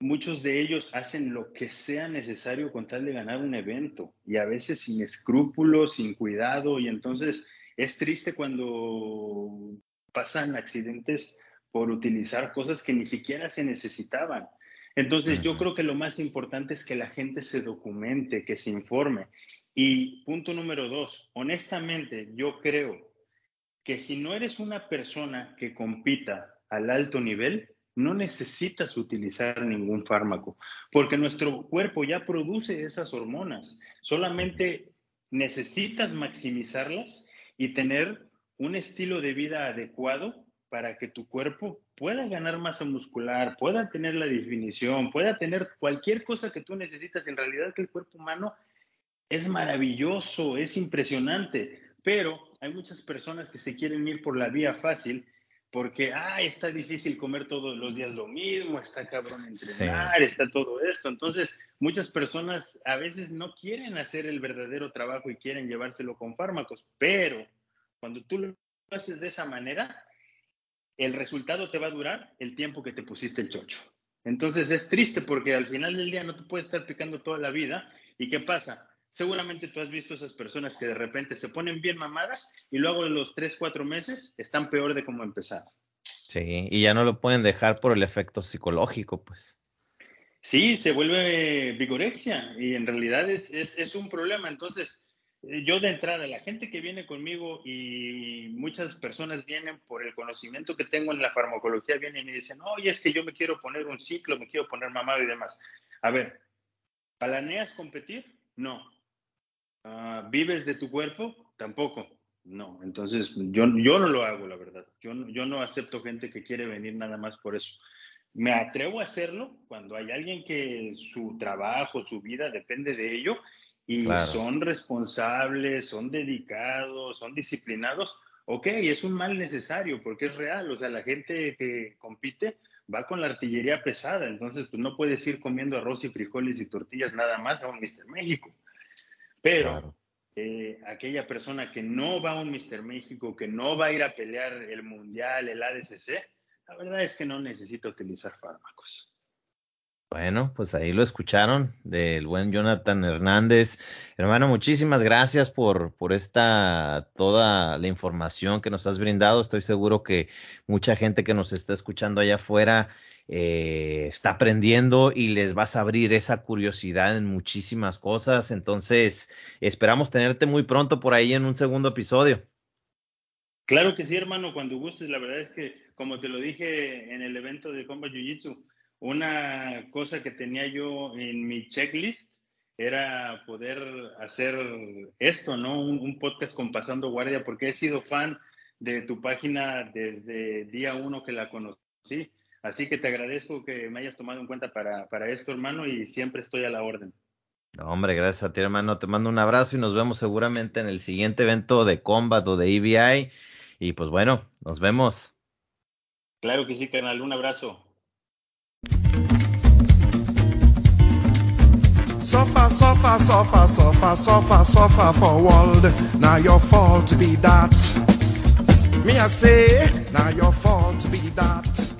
muchos de ellos hacen lo que sea necesario con tal de ganar un evento y a veces sin escrúpulos, sin cuidado y entonces es triste cuando pasan accidentes por utilizar cosas que ni siquiera se necesitaban. Entonces yo creo que lo más importante es que la gente se documente, que se informe. Y punto número dos, honestamente yo creo que si no eres una persona que compita al alto nivel, no necesitas utilizar ningún fármaco, porque nuestro cuerpo ya produce esas hormonas. Solamente necesitas maximizarlas y tener un estilo de vida adecuado para que tu cuerpo pueda ganar masa muscular, pueda tener la definición, pueda tener cualquier cosa que tú necesitas. En realidad que el cuerpo humano es maravilloso, es impresionante, pero hay muchas personas que se quieren ir por la vía fácil porque, ah, está difícil comer todos los días lo mismo, está cabrón entrenar, está todo esto. Entonces, muchas personas a veces no quieren hacer el verdadero trabajo y quieren llevárselo con fármacos, pero cuando tú lo haces de esa manera, el resultado te va a durar el tiempo que te pusiste el chocho. Entonces es triste porque al final del día no te puedes estar picando toda la vida. ¿Y qué pasa? Seguramente tú has visto esas personas que de repente se ponen bien mamadas y luego en los 3, 4 meses están peor de cómo empezaron.
Sí, y ya no lo pueden dejar por el efecto psicológico, pues.
Sí, se vuelve vigorexia y en realidad es, es, es un problema. Entonces, eh, yo de entrada, la gente que viene conmigo y muchas personas vienen por el conocimiento que tengo en la farmacología, vienen y dicen, oye, es que yo me quiero poner un ciclo, me quiero poner mamado y demás. A ver, ¿planeas competir? No. Ah, ¿Vives de tu cuerpo? Tampoco. No, entonces yo, yo no lo hago, la verdad. Yo, yo no acepto gente que quiere venir nada más por eso. Me atrevo a hacerlo cuando hay alguien que su trabajo, su vida depende de ello y son responsables, son dedicados, son disciplinados. Ok, es un mal necesario porque es real. O sea, la gente que compite va con la artillería pesada. Entonces, pues no puedes ir comiendo arroz y frijoles y tortillas nada más a un Mister México. Pero eh, aquella persona que no va a un Mister México, que no va a ir a pelear el Mundial, el ADCC, la verdad es que no necesita utilizar fármacos.
Bueno, pues ahí lo escucharon del buen Jonathan Hernández. Hermano, muchísimas gracias por, por esta, toda la información que nos has brindado. Estoy seguro que mucha gente que nos está escuchando allá afuera eh, está aprendiendo y les vas a abrir esa curiosidad en muchísimas cosas. Entonces, esperamos tenerte muy pronto por ahí en un segundo episodio.
Claro que sí, hermano, cuando gustes. La verdad es que, como te lo dije en el evento de Combat Jiu Jitsu, una cosa que tenía yo en mi checklist era poder hacer esto, ¿no? Un, un podcast con Pasando Guardia, porque he sido fan de tu página desde día uno que la conocí Así que te agradezco que me hayas tomado en cuenta para, para esto, hermano, y siempre estoy a la orden.
hombre, gracias a ti, hermano. Te mando un abrazo y nos vemos seguramente en el siguiente evento de Combat o de EBI. Y pues bueno, nos vemos.
Claro que sí, canal. Un abrazo. Suffer, suffer, suffer, suffer, suffer, suffer for world. Now your fault to be that. Me I say, now your fault to be that.